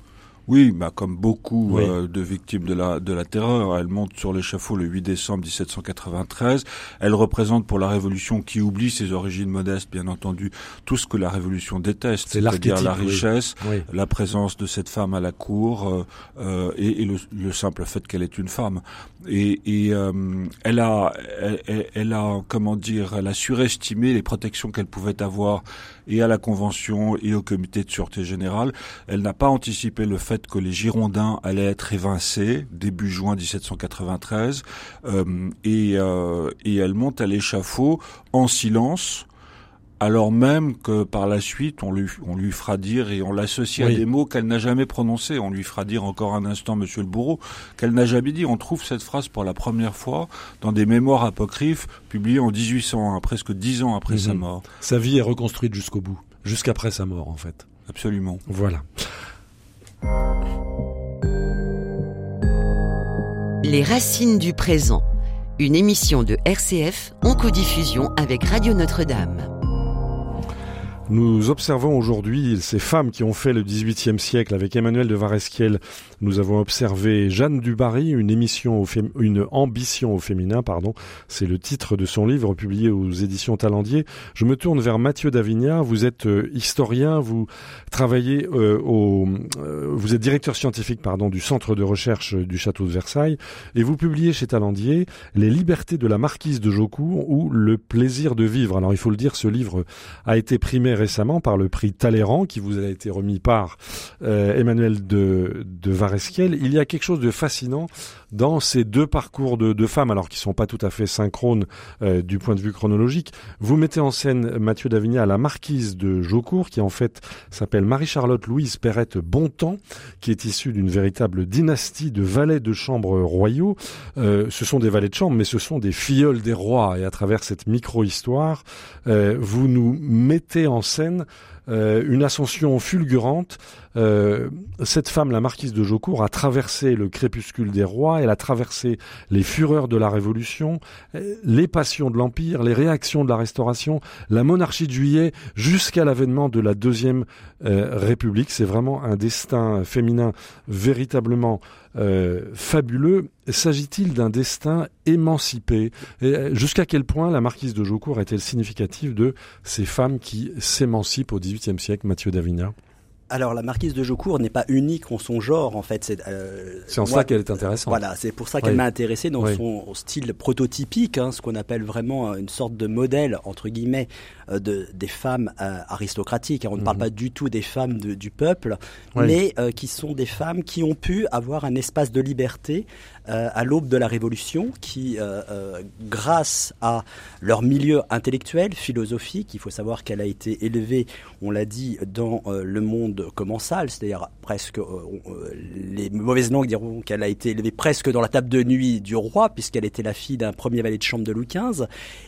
Oui, bah comme beaucoup Oui. euh, de victimes de la de la terreur, elle monte sur l'échafaud le 8 décembre 1793. Elle représente pour la Révolution, qui oublie ses origines modestes, bien entendu, tout ce que la Révolution déteste, C'est c'est-à-dire la oui. richesse, Oui. la présence de cette femme à la cour euh, euh, et, et le, le simple fait qu'elle est une femme. Et, et euh, elle a, elle, elle- a, comment dire, elle a surestimé les protections qu'elle pouvait avoir et à la Convention et au Comité de sûreté générale. Elle n'a pas anticipé le fait que les Girondins allaient être évincés début juin 1793 euh, et, euh, et elle monte à l'échafaud en silence alors même que par la suite on lui, on lui fera dire et on l'associe Oui. à des mots qu'elle n'a jamais prononcés. On lui fera dire encore un instant, Monsieur le bourreau, qu'elle n'a jamais dit. On trouve cette phrase pour la première fois dans des mémoires apocryphes publiées en 1801, presque dix ans après sa Mhm. mort. Sa vie est reconstruite jusqu'au bout, jusqu'après sa mort en fait. Absolument. Voilà. Les racines du présent. Une émission de RCF en codiffusion avec Radio Notre-Dame. Nous observons aujourd'hui ces femmes qui ont fait le XVIIIe siècle avec Emmanuel de Varesquiel. Nous avons observé Jeanne du Barry, une une ambition au féminin, pardon. C'est le titre de son livre publié aux éditions Talendier. Je me tourne vers Mathieu Davignard. Vous êtes euh, historien, vous travaillez euh, au, euh, vous êtes directeur scientifique, pardon, du centre de recherche du château de Versailles et vous publiez chez Talendier Les libertés de la marquise de Jaucourt ou Le plaisir de vivre. Alors il faut le dire, ce livre a été primé récemment par le prix Talleyrand qui vous a été remis par Emmanuel de, de Il y a quelque chose de fascinant dans ces deux parcours de, femmes, alors qui sont pas tout à fait synchrones euh, du point de vue chronologique. Vous mettez en scène Mathieu Davigna la marquise de Jaucourt, qui en fait s'appelle Marie-Charlotte Louise Perrette Bontemps, qui est issue d'une véritable dynastie de valets de chambre royaux. Euh, ce sont des valets de chambre, mais ce sont des filleuls des rois. Et à travers cette micro-histoire, euh, vous nous mettez en scène euh, une ascension fulgurante. Euh, cette femme, la marquise de Jaucourt, a traversé le crépuscule des rois, elle a traversé les fureurs de la Révolution, euh, les passions de l'Empire, les réactions de la Restauration, la monarchie de Juillet, jusqu'à l'avènement de la Deuxième République. C'est vraiment un destin féminin véritablement euh, fabuleux. S'agit-il d'un destin émancipé? Euh, Jusqu'à quel point la marquise de Jaucourt est-elle significative de ces femmes qui s'émancipent au XVIIIe siècle, Mathieu Davigna? Alors la marquise de Jaucourt n'est pas unique en son genre en fait. C'est euh, en moi- ça qu'elle est intéressante. Voilà, c'est pour ça qu'elle Oui. m'a intéressé dans Oui. son style prototypique, hein, ce qu'on appelle vraiment une sorte de modèle entre guillemets de des femmes euh, aristocratiques. hein. On ne parle Mhm. pas du tout des femmes de- du peuple, Oui. mais euh, qui sont des femmes qui ont pu avoir un espace de liberté euh, à l'aube de la Révolution, qui, euh, euh, grâce à leur milieu intellectuel, philosophique, il faut savoir qu'elle a été élevée, on l'a dit, dans euh, le monde commensal, c'est-à-dire presque, euh, euh, les mauvaises langues diront qu'elle a été élevée presque dans la table de nuit du roi, puisqu'elle était la fille d'un premier valet de chambre de Louis XV,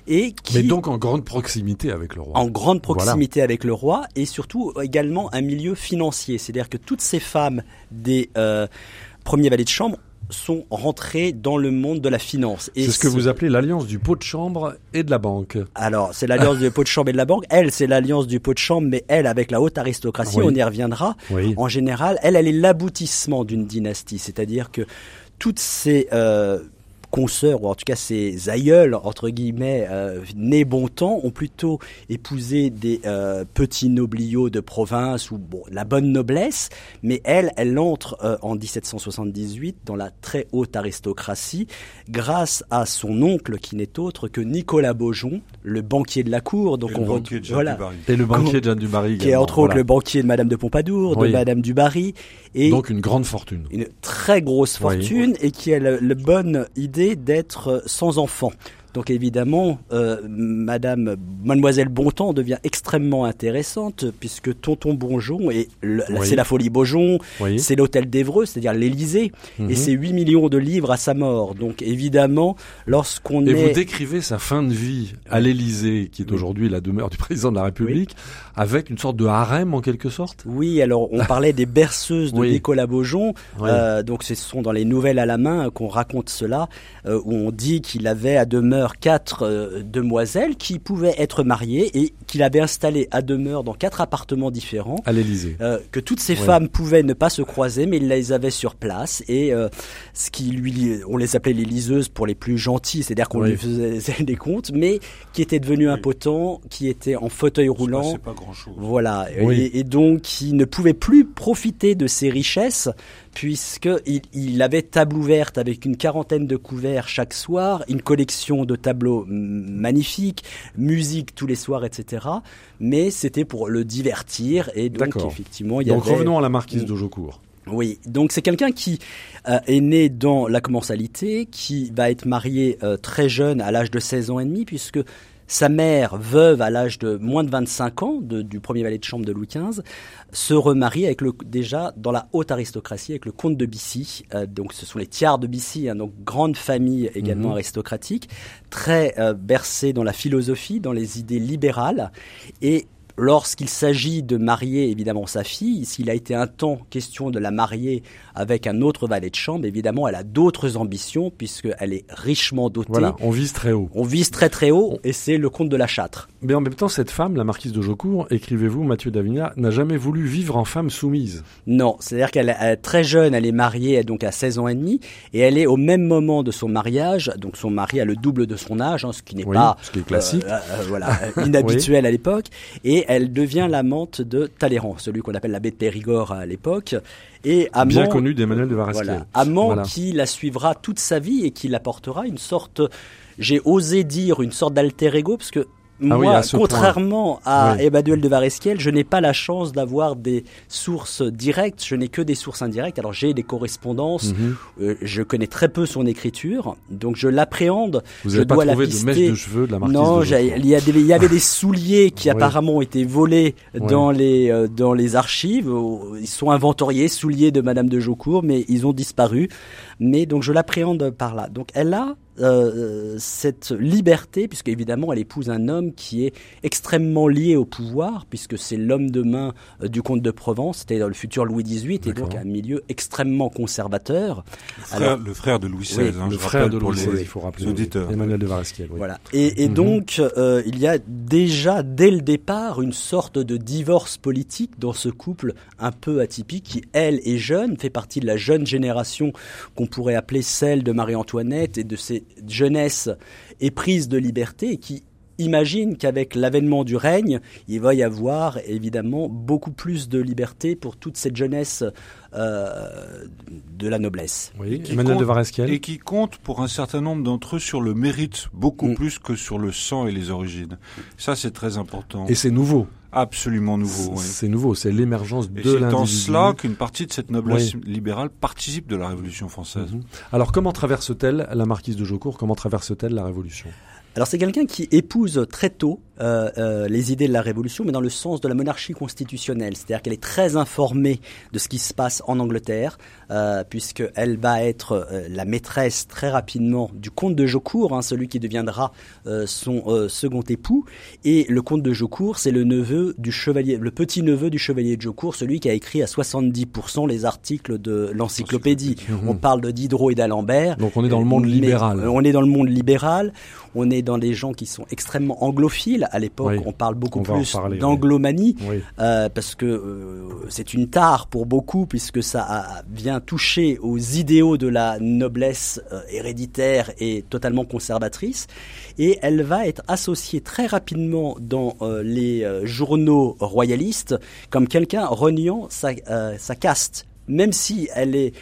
et qui Mais donc en grande proximité avec le roi. en grande Voilà. proximité avec le roi et surtout également un milieu financier. C'est-à-dire que toutes ces femmes des euh, premiers valets de chambre sont rentrées dans le monde de la finance. C'est ce que vous appelez l'alliance du pot de chambre et de la banque. alors, c'est l'alliance du pot de chambre et de la banque. Elle, c'est l'alliance du pot de chambre, mais elle, avec la haute aristocratie, Oui. on y reviendra. Oui. En général, elle, elle est l'aboutissement d'une dynastie. C'est-à-dire que toutes ces euh, consoeurs, ou en tout cas ces aïeuls, entre guillemets, euh, nés bon temps, ont plutôt épousé des euh, petits nobliaux de province ou bon, la bonne noblesse. Mais elle, elle entre euh, en 1778 dans la très haute aristocratie grâce à son oncle qui n'est autre que Nicolas Beaujon, le banquier de la cour. Donc Et le on banquier ret- de Jeanne voilà. du Barry. Et le banquier de Jeanne du Barry. qui est entre autres le banquier de Madame de Pompadour, Oui. de Madame du Barry, et Donc une grande fortune. une très grosse Oui. fortune et qui a la, la bonne idée d'être euh, sans enfant. Donc évidemment, euh, Madame Mademoiselle Bontemps devient extrêmement intéressante puisque Tonton Bonjon et Oui. c'est la folie Beaujon, Oui. c'est l'hôtel d'Evreux, c'est-à-dire l'Élysée, Mhm. et c'est 8 millions de livres à sa mort. Donc évidemment, lorsqu'on Et est vous décrivez sa fin de vie à l'Élysée, qui est aujourd'hui la demeure du président de la République, avec une sorte de harem en quelque sorte? Oui, alors on *laughs* parlait des berceuses de Oui. Nicolas Beaujon. Oui. Euh, donc ce sont dans les nouvelles à la main euh, qu'on raconte cela, euh, où on dit qu'il avait à demeure quatre euh, demoiselles qui pouvaient être mariées et qu'il avait installé à demeure dans quatre appartements différents. À l'Élysée. Euh, que toutes ces femmes pouvaient ne pas se croiser, mais il les avait sur place et euh, ce qui lui, on les appelait les liseuses pour les plus gentils, c'est-à-dire qu'on Oui. lui faisait *laughs* des comptes, mais qui étaient devenus impotents, qui étaient en fauteuil roulant. Pas grand-chose. Voilà, Oui. et, et donc qui ne pouvait plus profiter de ses richesses puisque il, il avait table ouverte avec une quarantaine de couverts chaque soir, une collection de tableaux magnifiques, musique tous les soirs, etc. Mais c'était pour le divertir et donc D'accord. effectivement il y Donc avait. revenons à la marquise de Jaucourt. Oui, donc c'est quelqu'un qui euh, est né dans la commensalité, qui va être marié euh, très jeune, à l'âge de 16 ans et demi, puisque Sa mère, veuve à l'âge de moins de 25 ans, du premier valet de chambre de Louis XV, se remarie avec le, déjà dans la haute aristocratie avec le comte de Bissy. Euh, donc ce sont les tiers de Bissy, hein, donc grande famille également mhm. aristocratique, très euh, bercée dans la philosophie, dans les idées libérales. Et lorsqu'il s'agit de marier évidemment sa fille, s'il a été un temps question de la marier avec un autre valet de chambre, évidemment elle a d'autres ambitions puisqu'elle est richement dotée. Voilà, on vise très haut. On vise très très haut et c'est le comte de la Châtre. Mais en même temps, cette femme, la marquise de Jaucourt, écrivez-vous, Mathieu Davigna, n'a jamais voulu vivre en femme soumise. Non, c'est-à-dire qu'elle est très jeune, elle est mariée donc à 16 ans et demi et elle est au même moment de son mariage, donc son mari a le double de son âge, hein, ce qui n'est pas ce qui est classique, euh, euh, voilà, *laughs* inhabituel à l'époque et elle devient l'amante de Talleyrand, celui qu'on appelle l'abbé de Périgord à l'époque. Et amant, Bien connu d'Emmanuel de Varesquiel. Voilà, amant qui la suivra toute sa vie et qui l'apportera une sorte, j'ai osé dire une sorte d'alter ego, parce que ah moi, contrairement à Emmanuel de Varesquiel, je n'ai pas la chance d'avoir des sources directes, je n'ai que des sources indirectes. Alors j'ai des correspondances, mhm. euh, je connais très peu son écriture, donc je l'appréhende. Vous n'avez pas trouvé de mèche de cheveux de la marquise Non, il y, il y avait des *laughs* souliers qui apparemment ont été volés dans les euh, dans les archives. Ils sont inventoriés, souliers de Madame de Jaucourt, mais ils ont disparu. Mais donc je l'appréhende par là. Donc elle a euh, cette liberté, puisque évidemment elle épouse un homme qui est extrêmement lié au pouvoir, puisque c'est l'homme de main euh, du comte de Provence, c'était dans le futur Louis XVIII, et donc un milieu extrêmement conservateur. Le frère, de Louis XVI, hein, le frère de Louis XVI, il faut rappeler, auditeurs. Emmanuel de Varesquiel. Voilà. Et, mhm. donc euh, il y a déjà dès le départ une sorte de divorce politique dans ce couple un peu atypique qui, elle, est jeune, fait partie de la jeune génération qu'on pourrait appeler celle de Marie-Antoinette et de ses jeunesse éprise de liberté et qui imagine qu'avec l'avènement du règne, il va y avoir évidemment beaucoup plus de liberté pour toute cette jeunesse euh, de la noblesse. Oui, Emmanuel de Varesquiel. Et qui compte pour un certain nombre d'entre eux sur le mérite beaucoup mm. plus que sur le sang et les origines. Ça, c'est très important. Et c'est nouveau. Absolument nouveau. C'est nouveau, c'est l'émergence de l'individu. C'est en cela qu'une partie de cette noblesse libérale participe de la Révolution française. Mhm. Alors comment traverse-t-elle la marquise de Jaucourt Comment traverse-t-elle la Révolution? Alors c'est quelqu'un qui épouse très tôt euh, euh, les idées de la Révolution, mais dans le sens de la monarchie constitutionnelle. C'est-à-dire qu'elle est très informée de ce qui se passe en Angleterre, euh, puisqu'elle va être la maîtresse très rapidement du comte de Jaucourt, hein, celui qui deviendra son second époux. Et le comte de Jaucourt, c'est le neveu du chevalier, le petit neveu du chevalier de Jaucourt, celui qui a écrit à 70% les articles de l'encyclopédie. On parle de Diderot et d'Alembert. Donc on est dans le monde libéral. On est dans le monde libéral. On est dans des gens qui sont extrêmement anglophiles. À l'époque, on parle beaucoup plus d'anglomanie, parce que c'est une tare pour beaucoup, puisque ça vient toucher aux idéaux de la noblesse euh, héréditaire et totalement conservatrice. Et elle va être associée très rapidement dans euh, les euh, journaux royalistes comme quelqu'un reniant sa, sa caste. Même si elle est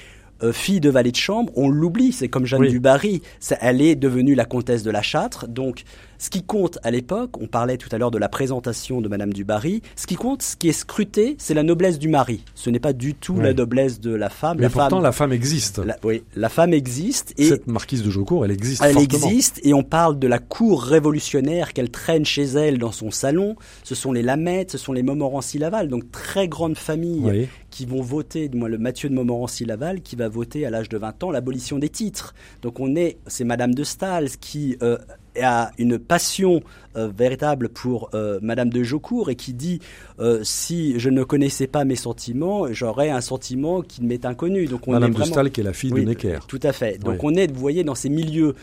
fille de valet de chambre, on l'oublie. C'est comme Jeanne du Barry. Elle est devenue la comtesse de la Châtre. Donc, ce qui compte à l'époque, on parlait tout à l'heure de la présentation de Madame du Barry, ce qui compte, ce qui est scruté, c'est la noblesse du mari. Ce n'est pas du tout la noblesse de la femme. Mais la pourtant, femme, la femme existe. oui, la femme existe. Et Cette marquise de Jaucourt, elle existe Elle existe, et on parle de la cour révolutionnaire qu'elle traîne chez elle dans son salon. Ce sont les Lamettes, ce sont les Montmorency-Laval, donc très grandes familles qui vont voter, moi le Mathieu de Montmorency-Laval, qui va voter à l'âge de 20 ans l'abolition des titres. Donc on est, c'est Madame de Staël qui... Euh, a une passion euh, véritable pour euh, Madame de Jaucourt et qui dit euh, si je ne connaissais pas mes sentiments, j'aurais un sentiment qui m'est inconnu. Donc on Madame de Staël qui est la fille de Necker. Tout à fait. Donc on est, vous voyez, dans ces milieux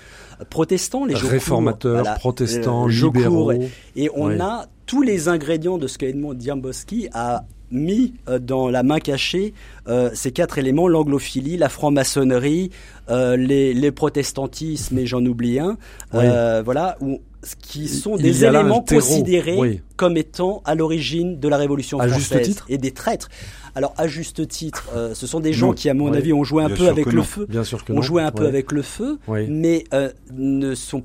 protestants, les réformateurs, protestants, libéraux, et on a tous les ingrédients de ce qu'Edmond Diamboski a mis euh, dans la main cachée euh, ces quatre éléments, l'anglophilie, la franc-maçonnerie, euh, les, les, protestantismes et j'en oublie un, voilà, où, qui sont des éléments considérés comme étant à l'origine de la Révolution française et des traîtres. Alors à juste titre, ce sont des gens qui, à mon avis, ont joué un peu avec le feu, Bien sûr que ont joué un peu avec le feu, mais ne sont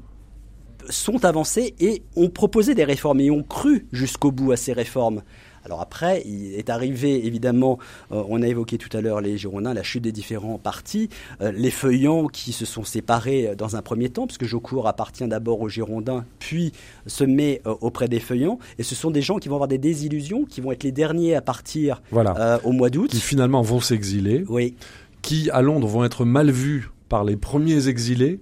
sont avancés et ont proposé des réformes et ont cru jusqu'au bout à ces réformes. Alors après, il est arrivé, évidemment, euh, on a évoqué tout à l'heure les Girondins, la chute des différents partis, euh, les Feuillants qui se sont séparés dans un premier temps, puisque Jocourt appartient d'abord aux Girondins, puis se met auprès des Feuillants, et ce sont des gens qui vont avoir des désillusions, qui vont être les derniers à partir au mois d'août. Qui finalement vont s'exiler. Oui. Qui, à Londres, vont être mal vus par les premiers exilés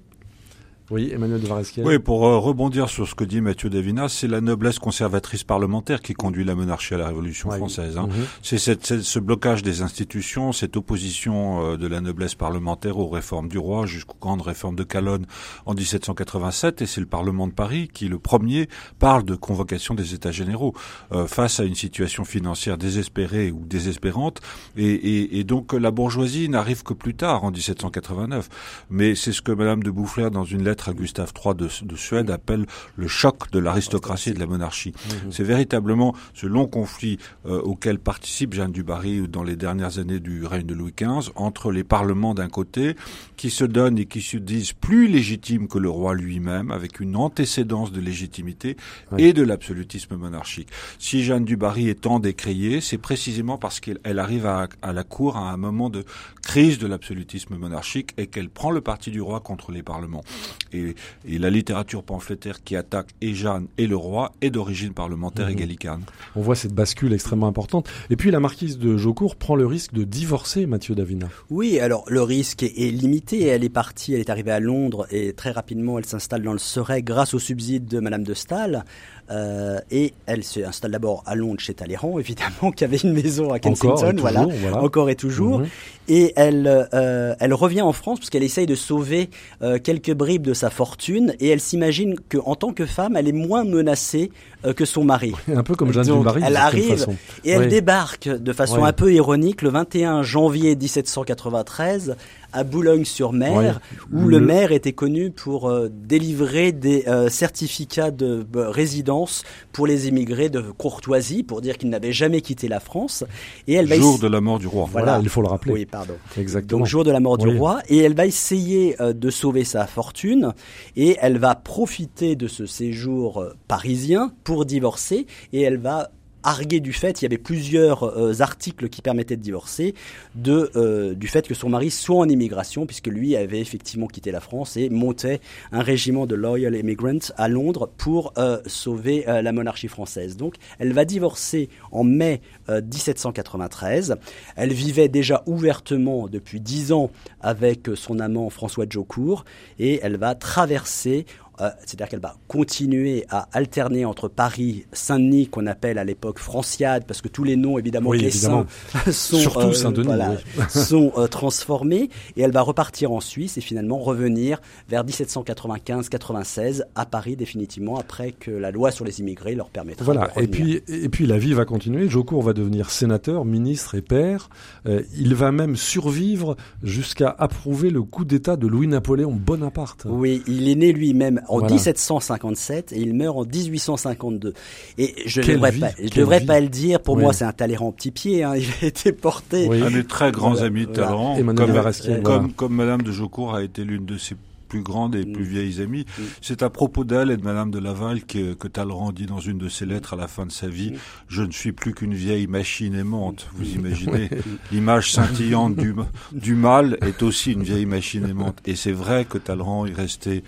oui, Emmanuel de Varesquiel. Oui, pour euh, rebondir sur ce que dit Mathieu Davina, c'est la noblesse conservatrice parlementaire qui conduit la monarchie à la Révolution française. Hein. Mhm. C'est ce blocage des institutions, cette opposition euh, de la noblesse parlementaire aux réformes du roi jusqu'aux grandes réformes de Calonne en 1787, et c'est le Parlement de Paris qui, le premier, parle de convocation des États généraux euh, face à une situation financière désespérée ou désespérante, et, et, et donc la bourgeoisie n'arrive que plus tard, en 1789. Mais c'est ce que Madame de Boufflers, dans une lettre à Gustave III de, Suède appelle le choc de l'aristocratie et de la monarchie. Mhm. C'est véritablement ce long conflit euh, auquel participe Jeanne du Barry dans les dernières années du règne de Louis XV entre les parlements d'un côté qui se donnent et qui se disent plus légitimes que le roi lui-même avec une antécédence de légitimité et de l'absolutisme monarchique. Si Jeanne du Barry est tant décriée, c'est précisément parce qu'elle arrive à, à la cour à un moment de crise de l'absolutisme monarchique et qu'elle prend le parti du roi contre les parlements et, la littérature pamphlétaire qui attaque et Jeanne et le roi est d'origine parlementaire et mhm. gallicane. On voit cette bascule extrêmement importante. Et puis la marquise de Jaucourt prend le risque de divorcer Mathieu Davina. Oui, alors le risque est, limité. Elle est partie, elle est arrivée à Londres et très rapidement elle s'installe dans le Surrey grâce au subside de Madame de Staël. Euh, et elle s'installe d'abord à Londres chez Talleyrand, *laughs* évidemment, qui avait une maison à Kensington, voilà, encore et toujours. Mhm. Et elle, euh, elle revient en France parce qu'elle essaye de sauver euh, quelques bribes de sa fortune et elle s'imagine qu'en tant que femme, elle est moins menacée que son mari. Un peu comme Jeanne du Marie. Elle arrive et elle débarque de façon un peu ironique le 21 janvier 1793 à Boulogne-sur-Mer, où le... maire était connu pour euh, délivrer des euh, certificats de résidence pour les immigrés de courtoisie, pour dire qu'ils n'avaient jamais quitté la France. Et elle va jour de la mort du roi. Voilà. il faut le rappeler. Oui, pardon. Exactement. Donc jour de la mort du roi, et elle va essayer de sauver sa fortune, et elle va profiter de ce séjour parisien pour divorcer et elle va arguer du fait, il y avait plusieurs euh, articles qui permettaient de divorcer, de, euh, du fait que son mari soit en immigration, puisque lui avait effectivement quitté la France et montait un régiment de Loyal Immigrants à Londres pour euh, sauver la monarchie française. Donc elle va divorcer en mai 1793. Elle vivait déjà ouvertement depuis dix ans avec son amant François Jocourt et elle va traverser euh, c'est-à-dire qu'elle va continuer à alterner entre Paris, Saint-Denis, qu'on appelle à l'époque Franciade, parce que tous les noms évidemment oui, *laughs* sont, Surtout euh, Saint-Denis, *laughs* sont euh, transformés, et elle va repartir en Suisse et finalement revenir vers 1795-96 à Paris définitivement après que la loi sur les immigrés leur permettra. Voilà. et puis et puis la vie va continuer. Jocourt va devenir sénateur, ministre et père. il va même survivre jusqu'à approuver le coup d'État de Louis-Napoléon Bonaparte. Oui, il est né lui-même en 1757 et il meurt en 1852. Et je ne devrais, pas, je devrais pas le dire, pour moi c'est un Talleyrand petit pied, hein. *laughs* il a été porté. Un des très grands amis de Talleyrand, comme, comme, comme, Madame de Jocourt a été l'une de ses plus grandes et plus mm. vieilles amies. Mm. C'est à propos d'elle et de Madame de Laval que, que Talleyrand dit dans une de ses lettres à la fin de sa vie, mm. je ne suis plus qu'une vieille machine aimante. Vous imaginez, *laughs* l'image scintillante du, *laughs* du mal est aussi une vieille machine aimante. Et c'est vrai que Talleyrand est resté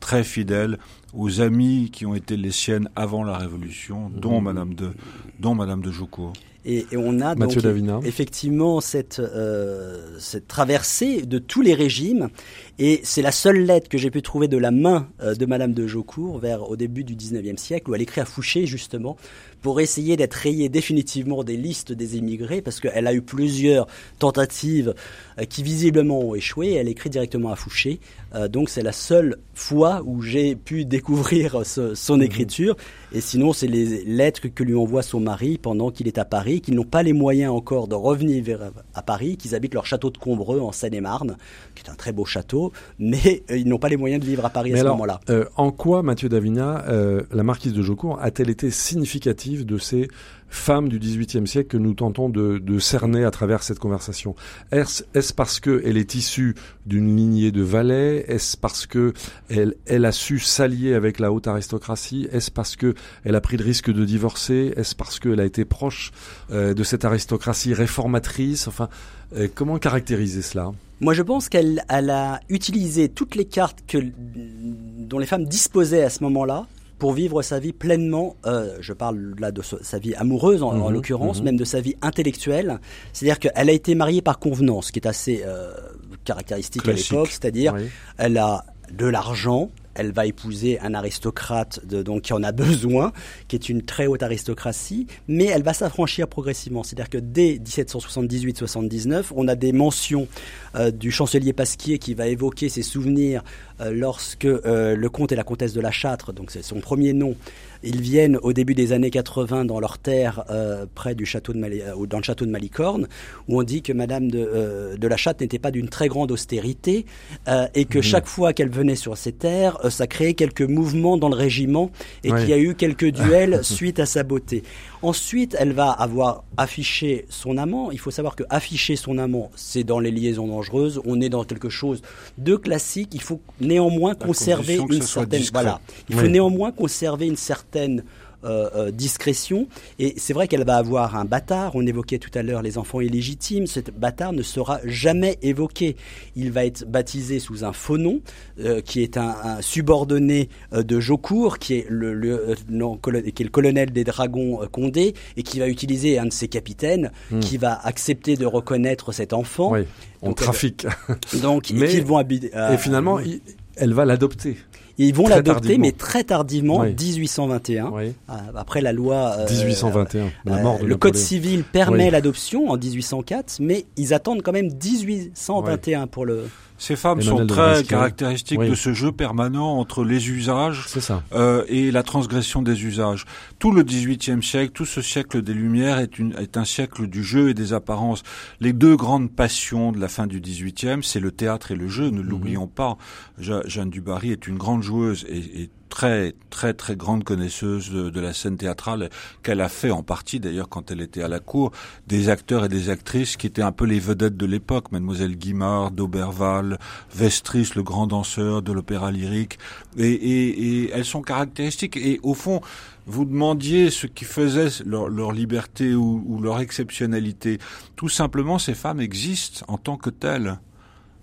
très fidèle aux amis qui ont été les siennes avant la Révolution, dont mmh. Madame de, dont Madame de Joucourt. Et, on a donc effectivement cette, euh, cette traversée de tous les régimes. Et c'est la seule lettre que j'ai pu trouver de la main euh, de Madame de Jaucourt vers au début du 19e siècle, où elle écrit à Fouché justement pour essayer d'être rayée définitivement des listes des immigrés, parce qu'elle a eu plusieurs tentatives euh, qui visiblement ont échoué. Elle écrit directement à Fouché. Euh, donc c'est la seule fois où j'ai pu découvrir son mhm. écriture. Et sinon, c'est les lettres que lui envoie son mari pendant qu'il est à Paris, qu'ils n'ont pas les moyens encore de revenir vers, à Paris, qu'ils habitent leur château de Combreux en Seine-et-Marne, qui est un très beau château, mais euh, ils n'ont pas les moyens de vivre à Paris à ce moment-là. en quoi, Mathieu Davina, la marquise de Jocourt a-t-elle été significative de ces femmes du XVIIIe siècle que nous tentons de, cerner à travers cette conversation. Est-ce est parce qu'elle est issue d'une lignée de valets? Est-ce parce que elle, a su s'allier avec la haute aristocratie? Est-ce parce que elle a pris le risque de divorcer? Est-ce parce qu'elle a été proche euh, de cette aristocratie réformatrice? Enfin, euh, comment caractériser cela? Moi, je pense qu'elle elle a utilisé toutes les cartes que, dont les femmes disposaient à ce moment-là pour vivre sa vie pleinement. Euh, je parle là de sa vie amoureuse en, en Mhm, l'occurrence, mhm. même de sa vie intellectuelle. C'est-à-dire qu'elle a été mariée par convenance, ce qui est assez euh, caractéristique Classique. à l'époque. C'est-à-dire, Oui. elle a de l'argent. Elle va épouser un aristocrate de, donc qui en a *laughs* besoin, qui est une très haute aristocratie, mais elle va s'affranchir progressivement. C'est-à-dire que dès 1778-79, on a des mentions euh, du chancelier Pasquier qui va évoquer ses souvenirs euh, lorsque euh, le comte et la comtesse de la Châtre, donc c'est son premier nom, ils viennent au début des années 80 dans leur terre euh, près du château de Mali- euh, dans le château de Malicorne, où on dit que Madame de, euh, de la Châtre n'était pas d'une très grande austérité euh, et que Mhm. chaque fois qu'elle venait sur ces terres, euh, ça créait quelques mouvements dans le régiment et Ouais. qu'il y a eu quelques duels *laughs* suite à sa beauté. Ensuite, elle va avoir affiché son amant. Il faut savoir que afficher son amant, c'est dans les liaisons dangereuses. On est dans quelque chose de classique. Il faut néanmoins conserver une certaine voilà. Il faut néanmoins conserver une certaine euh, euh, discrétion. Et c'est vrai qu'elle va avoir un bâtard. On évoquait tout à l'heure les enfants illégitimes. Ce bâtard ne sera jamais évoqué. Il va être baptisé sous un faux nom, euh, qui est un, un subordonné euh, de Jaucourt, qui est le, le, non, colo- qui est le colonel des dragons Condé, et qui va utiliser un de ses capitaines, Hmm. qui va accepter de reconnaître cet enfant. Oui, on Donc, elle- trafique. Donc, *laughs* Mais- et vont finalement, il- elle va l'adopter. Ils vont l'adopter, mais très tardivement, Oui. 1821. Oui. Euh, Après la loi. euh, 1821, la euh, mort de le Code civil permet l'adoption en 1804, mais ils attendent quand même 1821 pour le. Ces femmes sont très caractéristiques Oui. de ce jeu permanent entre les usages euh, et la transgression des usages. Tout le XVIIIe siècle, tout ce siècle des Lumières est, une, est un siècle du jeu et des apparences. Les deux grandes passions de la fin du XVIIIe, c'est le théâtre et le jeu. Ne l'oublions pas. Je- Jeanne Dubarry est une grande joueuse et, et très très très grande connaisseuse de, de la scène théâtrale qu'elle a fait en partie d'ailleurs quand elle était à la cour des acteurs et des actrices qui étaient un peu les vedettes de l'époque. Mademoiselle Guimard d'Auberval Vestris le grand danseur de l'opéra lyrique. Et, et, et elles sont caractéristiques. Et au fond vous demandiez ce qui faisait leur, leur liberté ou, ou leur exceptionnalité. Tout simplement ces femmes existent en tant que telles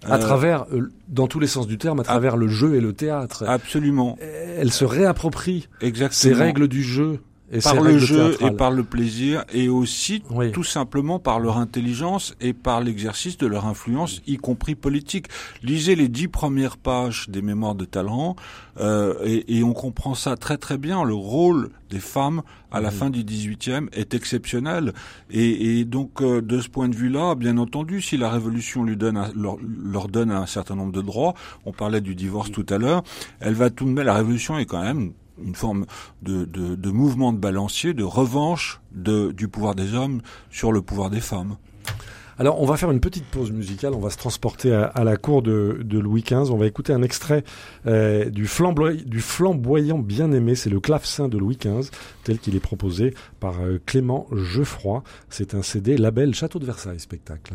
À travers, euh, dans tous les sens du terme, à travers le jeu et le théâtre. absolument. Elle se réapproprie exactement. ces règles du jeu et par le jeu théâtrales. et par le plaisir et aussi Oui. tout simplement par leur intelligence et par l'exercice de leur influence, y compris politique. Lisez les dix premières pages des Mémoires de Talleyrand euh, et, et on comprend ça très très bien. Le rôle des femmes à la fin du XVIIIe est exceptionnel et, et donc euh, de ce point de vue-là, bien entendu, si la Révolution lui donne un- leur, leur donne un certain nombre de droits, on parlait du divorce tout à l'heure, elle va tout de même. La Révolution est quand même une forme de, mouvement de balancier, de revanche du pouvoir des hommes sur le pouvoir des femmes. Alors, on va faire une petite pause musicale. On va se transporter à, la cour de, Louis XV. On va écouter un extrait euh, du flamboyant bien-aimé. C'est le clavecin de Louis XV, tel qu'il est proposé par euh, Clément Geoffroy. C'est un CD label Château de Versailles spectacle.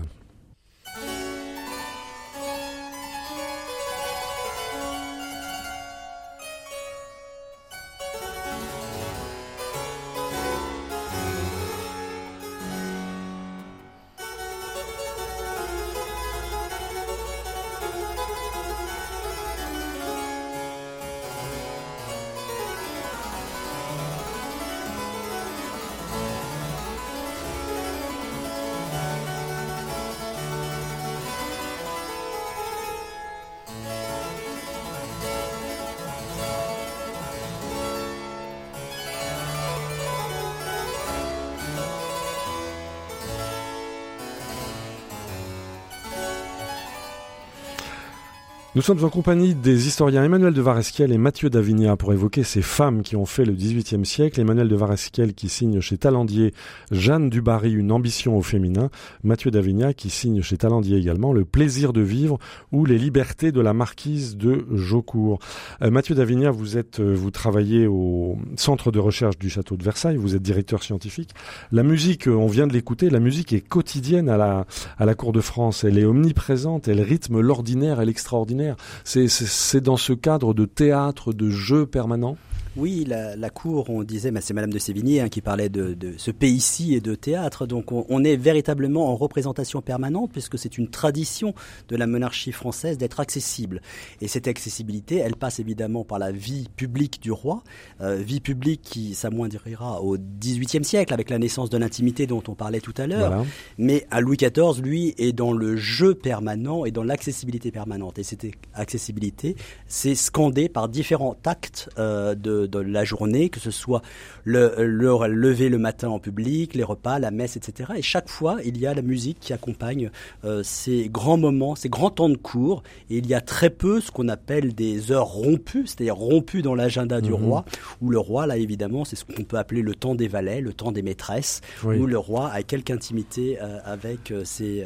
Nous sommes en compagnie des historiens Emmanuel de Varesquiel et Mathieu Davigna pour évoquer ces femmes qui ont fait le XVIIIe siècle. Emmanuel de Varesquiel qui signe chez Talandier Jeanne du Barry, une ambition au féminin. Mathieu Davigna qui signe chez Talandier également Le plaisir de vivre ou Les libertés de la marquise de Jaucourt. Euh, Mathieu Davigna, vous êtes, euh, vous travaillez au centre de recherche du château de Versailles, vous êtes directeur scientifique. La musique, euh, on vient de l'écouter, la musique est quotidienne à la, à la cour de France. Elle est omniprésente, elle rythme l'ordinaire et l'extraordinaire c'est dans ce cadre de théâtre, de jeu permanent oui, la, cour, on disait, c'est Madame de Sévigné hein, qui parlait de, ce pays-ci et de théâtre. Donc on, est véritablement en représentation permanente puisque c'est une tradition de la monarchie française d'être accessible. Et cette accessibilité, elle passe évidemment par la vie publique du roi, euh, vie publique qui s'amoindrira au XVIIIe siècle avec la naissance de l'intimité dont on parlait tout à l'heure. Mais à Louis XIV, lui, est dans le jeu permanent et dans l'accessibilité permanente. Et cette accessibilité, c'est scandé par différents actes euh, de de, la journée, que ce soit le, le, lever le matin en public, les repas, la messe, etc. Et chaque fois, il y a la musique qui accompagne euh, ces grands moments, ces grands temps de cours. Et il y a très peu ce qu'on appelle des heures rompues, c'est-à-dire rompues dans l'agenda du mhm. roi, où le roi, là évidemment, c'est ce qu'on peut appeler le temps des valets, le temps des maîtresses, où le roi a quelque intimité euh, avec euh, ses,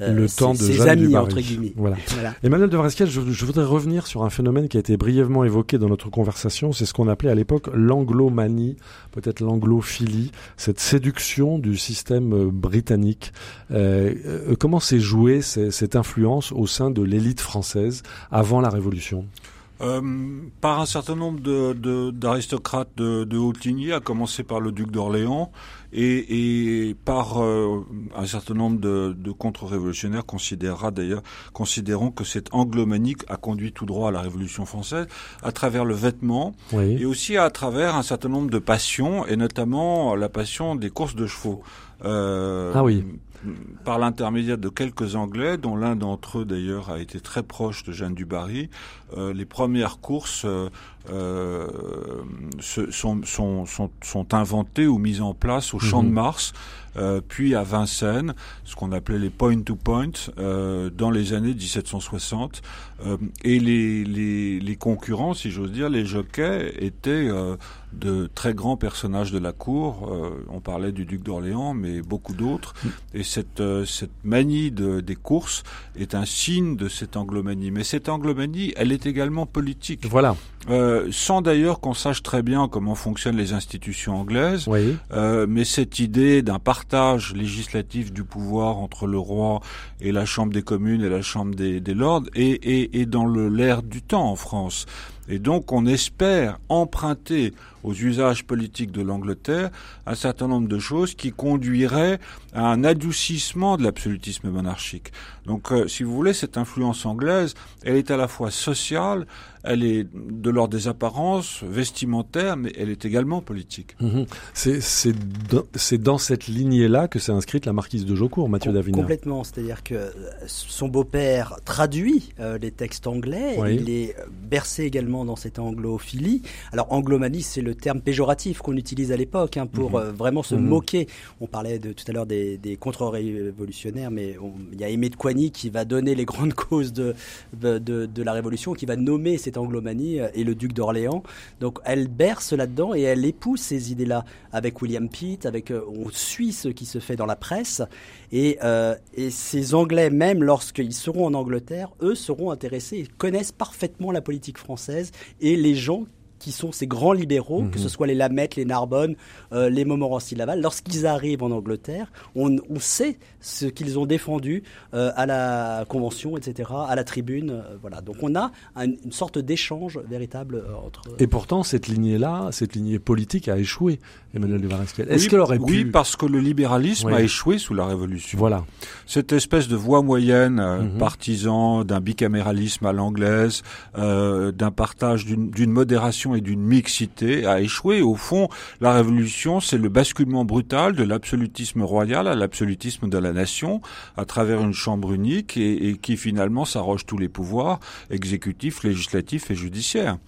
le temps de ses amis, entre guillemets. Voilà. Emmanuel de Vresquel, je, je voudrais revenir sur un phénomène qui a été brièvement évoqué dans notre conversation, c'est ce qu'on appelait à l'époque l'anglomanie, peut-être l'anglophilie, cette séduction du système euh, britannique. Euh, euh, comment s'est jouée cette influence au sein de l'élite française avant la Révolution? Euh, par un certain nombre d'aristocrates de, de, de, haute lignée, à commencer par le duc d'Orléans, et, et, par euh, un certain nombre de, de contre-révolutionnaires considérera d'ailleurs considérons que cette anglomanie a conduit tout droit à la Révolution française à travers le vêtement et aussi à travers un certain nombre de passions et notamment la passion des courses de chevaux. Euh, ah oui par l'intermédiaire de quelques Anglais, dont l'un d'entre eux d'ailleurs a été très proche de Jeanne du Barry, euh, les premières courses euh, euh sont, sont, sont, sont, inventées ou mises en place au Champ de mhm. Mars, euh, puis à Vincennes, ce qu'on appelait les point-to-point, euh, dans les années 1760. et les, les, les, concurrents, si j'ose dire, les jockeys, étaient de très grands personnages de la cour. on parlait du duc d'Orléans, mais beaucoup d'autres. Mm. Et cette, cette manie de, des courses est un signe de cette anglomanie. Mais cette anglomanie, elle est également politique. Voilà. Euh, sans d'ailleurs qu'on sache très bien comment fonctionnent les institutions anglaises. Oui. Euh, mais cette idée d'un partage législatif du pouvoir entre le roi et la Chambre des communes et la Chambre des, des lords est, est, est dans l'air du temps en France. Et donc on espère emprunter aux usages politiques de l'Angleterre un certain nombre de choses qui conduiraient à un adoucissement de l'absolutisme monarchique. Donc euh, si vous voulez, cette influence anglaise, elle est à la fois sociale, elle est de l'ordre des apparences, vestimentaires, mais elle est également politique. Mhm. C'est dans, cette lignée-là que s'est inscrite la marquise de Jaucourt, Mathieu Com Complètement, c'est-à-dire que euh, son beau-père traduit euh, les textes anglais, il est bercé également dans cette anglophilie. Alors anglomanie, c'est le terme péjoratif qu'on utilise à l'époque hein, pour mhm. euh, vraiment se mhm. moquer. On parlait de, tout à l'heure des, contre-révolutionnaires, mais il y a Aimé de Qui va donner les grandes *laughs* causes de, de, la Révolution, qui va nommer ces anglomanie euh, et le duc d'Orléans. Donc elle berce là-dedans et elle épouse ces idées-là avec William Pitt, avec euh, on suit ce qui se fait dans la presse et, euh, et ces Anglais même lorsqu'ils seront en Angleterre, eux seront intéressés, ils connaissent parfaitement la politique française et les gens qui sont ces grands libéraux, que ce mhm. soit les Lamette, les Narbonne, euh, les Montmorency-Laval, lorsqu'ils arrivent en Angleterre, on, on sait ce qu'ils ont défendu euh, à la Convention, etc., à la tribune. Euh, voilà. Donc on a une sorte d'échange véritable entre... Et pourtant, cette lignée-là, cette lignée politique a échoué, Emmanuel de. Est-ce qu'elle aurait pu... Oui, parce que le libéralisme a échoué sous la Révolution. Voilà. Cette espèce de voie moyenne, mhm. partisan d'un bicaméralisme à l'anglaise, d'un partage, d'une modération et d'une mixité a échoué. Au fond, la révolution, c'est le basculement brutal de l'absolutisme royal à l'absolutisme de la nation à travers une chambre unique et, qui finalement s'arroge tous les pouvoirs exécutifs, législatifs et judiciaires.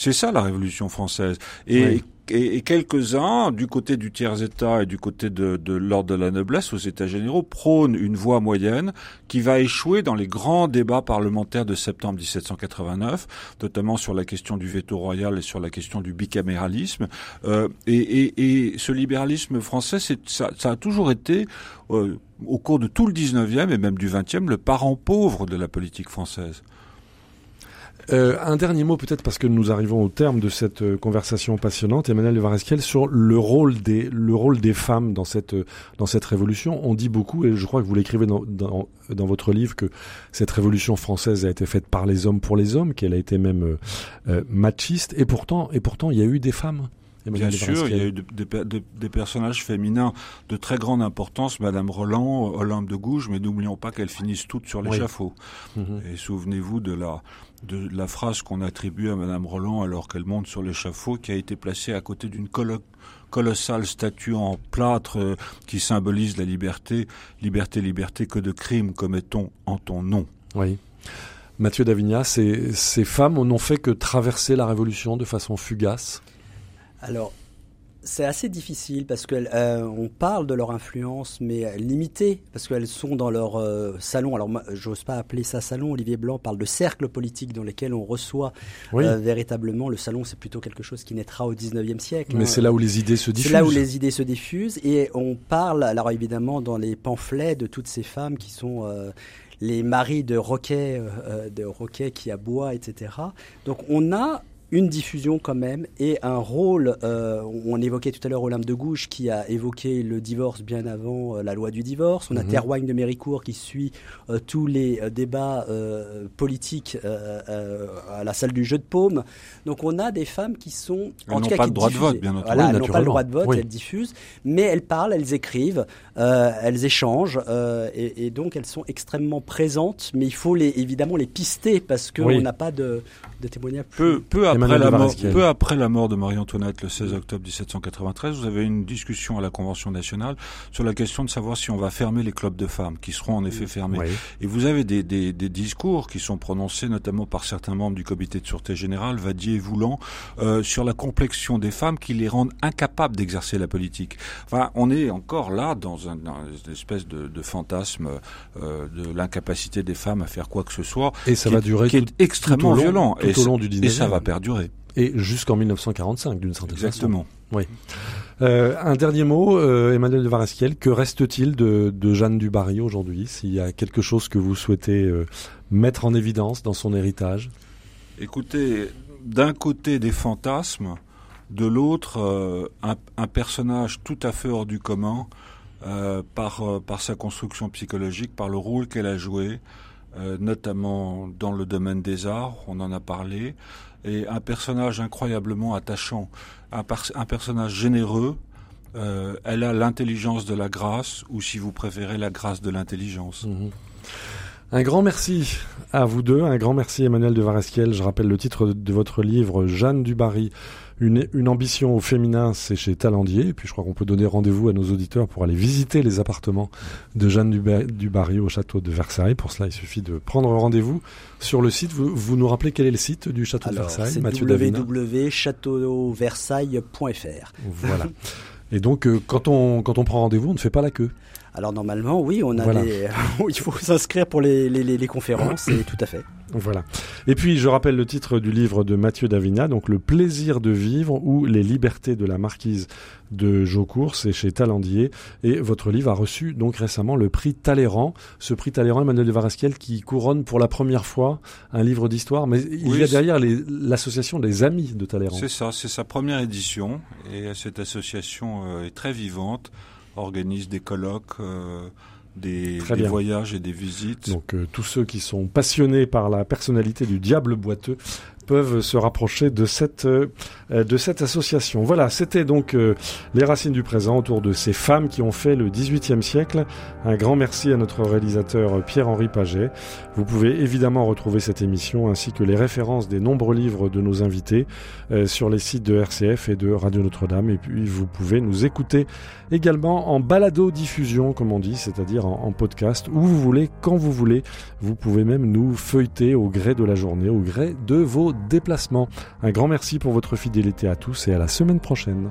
C'est ça la révolution française. Et et, quelques-uns, du côté du tiers-État et du côté de, de l'ordre de la noblesse aux États généraux, prônent une voie moyenne qui va échouer dans les grands débats parlementaires de septembre 1789, notamment sur la question du veto royal et sur la question du bicaméralisme. Euh, et, et, et, ce libéralisme français, ça, ça, a toujours été, euh, au cours de tout le 19e et même du 20e, le parent pauvre de la politique française. Euh, un dernier mot peut-être parce que nous arrivons au terme de cette euh, conversation passionnante, Emmanuel de Varesquiel, sur le rôle des le rôle des femmes dans cette dans cette révolution. On dit beaucoup et je crois que vous l'écrivez dans, dans, dans votre livre que cette révolution française a été faite par les hommes pour les hommes, qu'elle a été même euh, machiste et pourtant et pourtant il y a eu des femmes. Bien sûr, il y a eu des personnages féminins de très grande importance, Madame Roland, Olympe de Gouges, mais n'oublions pas qu'elles finissent toutes sur l'échafaud. Mhm. Et souvenez-vous de la, de la phrase qu'on attribue à Madame Roland alors qu'elle monte sur l'échafaud, qui a été placée à côté d'une colossale statue en plâtre euh, qui symbolise la liberté. Liberté, liberté, que de crimes commettons en ton nom. Oui. Mathieu Davigna, ces, ces femmes n'ont fait que traverser la Révolution de façon fugace? Alors, c'est assez difficile parce qu'on euh, parle de leur influence, mais limitée, parce qu'elles sont dans leur euh, salon. Alors, j'ose pas appeler ça salon. Olivier Blanc parle de cercle politique dans lesquels on reçoit euh, véritablement. Le salon, c'est plutôt quelque chose qui naîtra au 19e siècle. Mais hein. c'est là où les idées se diffusent. C'est là où les idées se diffusent. Et on parle, alors évidemment, dans les pamphlets de toutes ces femmes qui sont les maris de Roquet, de Roquet qui aboie, etc. Donc on a une diffusion quand même et un rôle. Euh, on évoquait tout à l'heure Olympe de Gouges qui a évoqué le divorce bien avant euh, la loi du divorce. On a mmh. de Méricourt qui suit euh, tous les débats politiques à la salle du jeu de paume. Donc on a des femmes qui sont elles en tout cas pas le droit de vote, bien entendu. elles n'ont pas le droit de vote, elles diffusent, mais elles parlent, elles écrivent, elles échangent et, et, donc elles sont extrêmement présentes. Mais il faut les, évidemment les pister parce qu'on n'a pas de, de témoignages. Peu, peu après la mort, peu après la mort de Marie-Antoinette, le 16 octobre 1793, vous avez une discussion à la Convention nationale sur la question de savoir si on va fermer les clubs de femmes, qui seront en effet fermés. Et vous avez des, des, des, discours qui sont prononcés notamment par certains membres du comité de sûreté générale, Vadier et Voulant, euh, sur la complexion des femmes qui les rendent incapables d'exercer la politique. Enfin, on est encore là dans, un, une espèce de, de fantasme euh, de l'incapacité des femmes à faire quoi que ce soit. Et ça va durer qui est extrêmement violent. Tout au long du 19 Et ça va perdurer. Et jusqu'en 1945, d'une certaine façon. Exactement. Oui. Euh, un dernier mot, euh, Emmanuel de Varesquiel, que reste-t-il de, de, Jeanne du Barry aujourd'hui S'il y a quelque chose que vous souhaitez euh, mettre en évidence dans son héritage? Écoutez, d'un côté des fantasmes, de l'autre un, un, personnage tout à fait hors du commun par, par sa construction psychologique, par le rôle qu'elle a joué, notamment dans le domaine des arts, on en a parlé, et un personnage incroyablement attachant, un, personnage généreux. Euh, elle a l'intelligence de la grâce, ou si vous préférez, la grâce de l'intelligence. Mhm. Un grand merci à vous deux, un grand merci Emmanuel de Varesquiel. Je rappelle le titre de votre livre, Jeanne Dubarry, une, une ambition au féminin, c'est chez Talandier. Et puis je crois qu'on peut donner rendez-vous à nos auditeurs pour aller visiter les appartements de Jeanne Dubarry au château de Versailles. Pour cela, il suffit de prendre rendez-vous sur le site. Vous, vous nous rappelez quel est le site du château de Versailles, C'est www.châteauversailles.fr. Voilà. Et donc, euh, quand, on, quand on prend rendez-vous, on ne fait pas la queue. Alors normalement, oui, on a *laughs* il faut s'inscrire pour les, les, les, conférences, et tout à fait. Voilà. Et puis, je rappelle le titre du livre de Mathieu Davina, donc Le plaisir de vivre ou Les libertés de la marquise de Jaucourt, c'est chez Talandier. Et votre livre a reçu donc récemment le prix Talleyrand. Ce prix Talleyrand, Emmanuel de Varasquiel, qui couronne pour la première fois un livre d'histoire. Mais il y a derrière l'association des Amis de Talleyrand. C'est ça, c'est sa première édition. Et cette association euh, est très vivante organise des colloques, euh, des, voyages et des visites. Donc euh, tous ceux qui sont passionnés par la personnalité du diable boiteux peuvent se rapprocher de cette euh, de cette association. Voilà, c'était donc euh, les racines du présent autour de ces femmes qui ont fait le XVIIIe siècle. Un grand merci à notre réalisateur Pierre-Henri Paget. Vous pouvez évidemment retrouver cette émission ainsi que les références des nombreux livres de nos invités euh, sur les sites de RCF et de Radio Notre-Dame. Et puis vous pouvez nous écouter également en balado diffusion, comme on dit, c'est-à-dire en, en podcast, où vous voulez, quand vous voulez. Vous pouvez même nous feuilleter au gré de la journée, au gré de vos déplacement. Un grand merci pour votre fidélité à tous et à la semaine prochaine.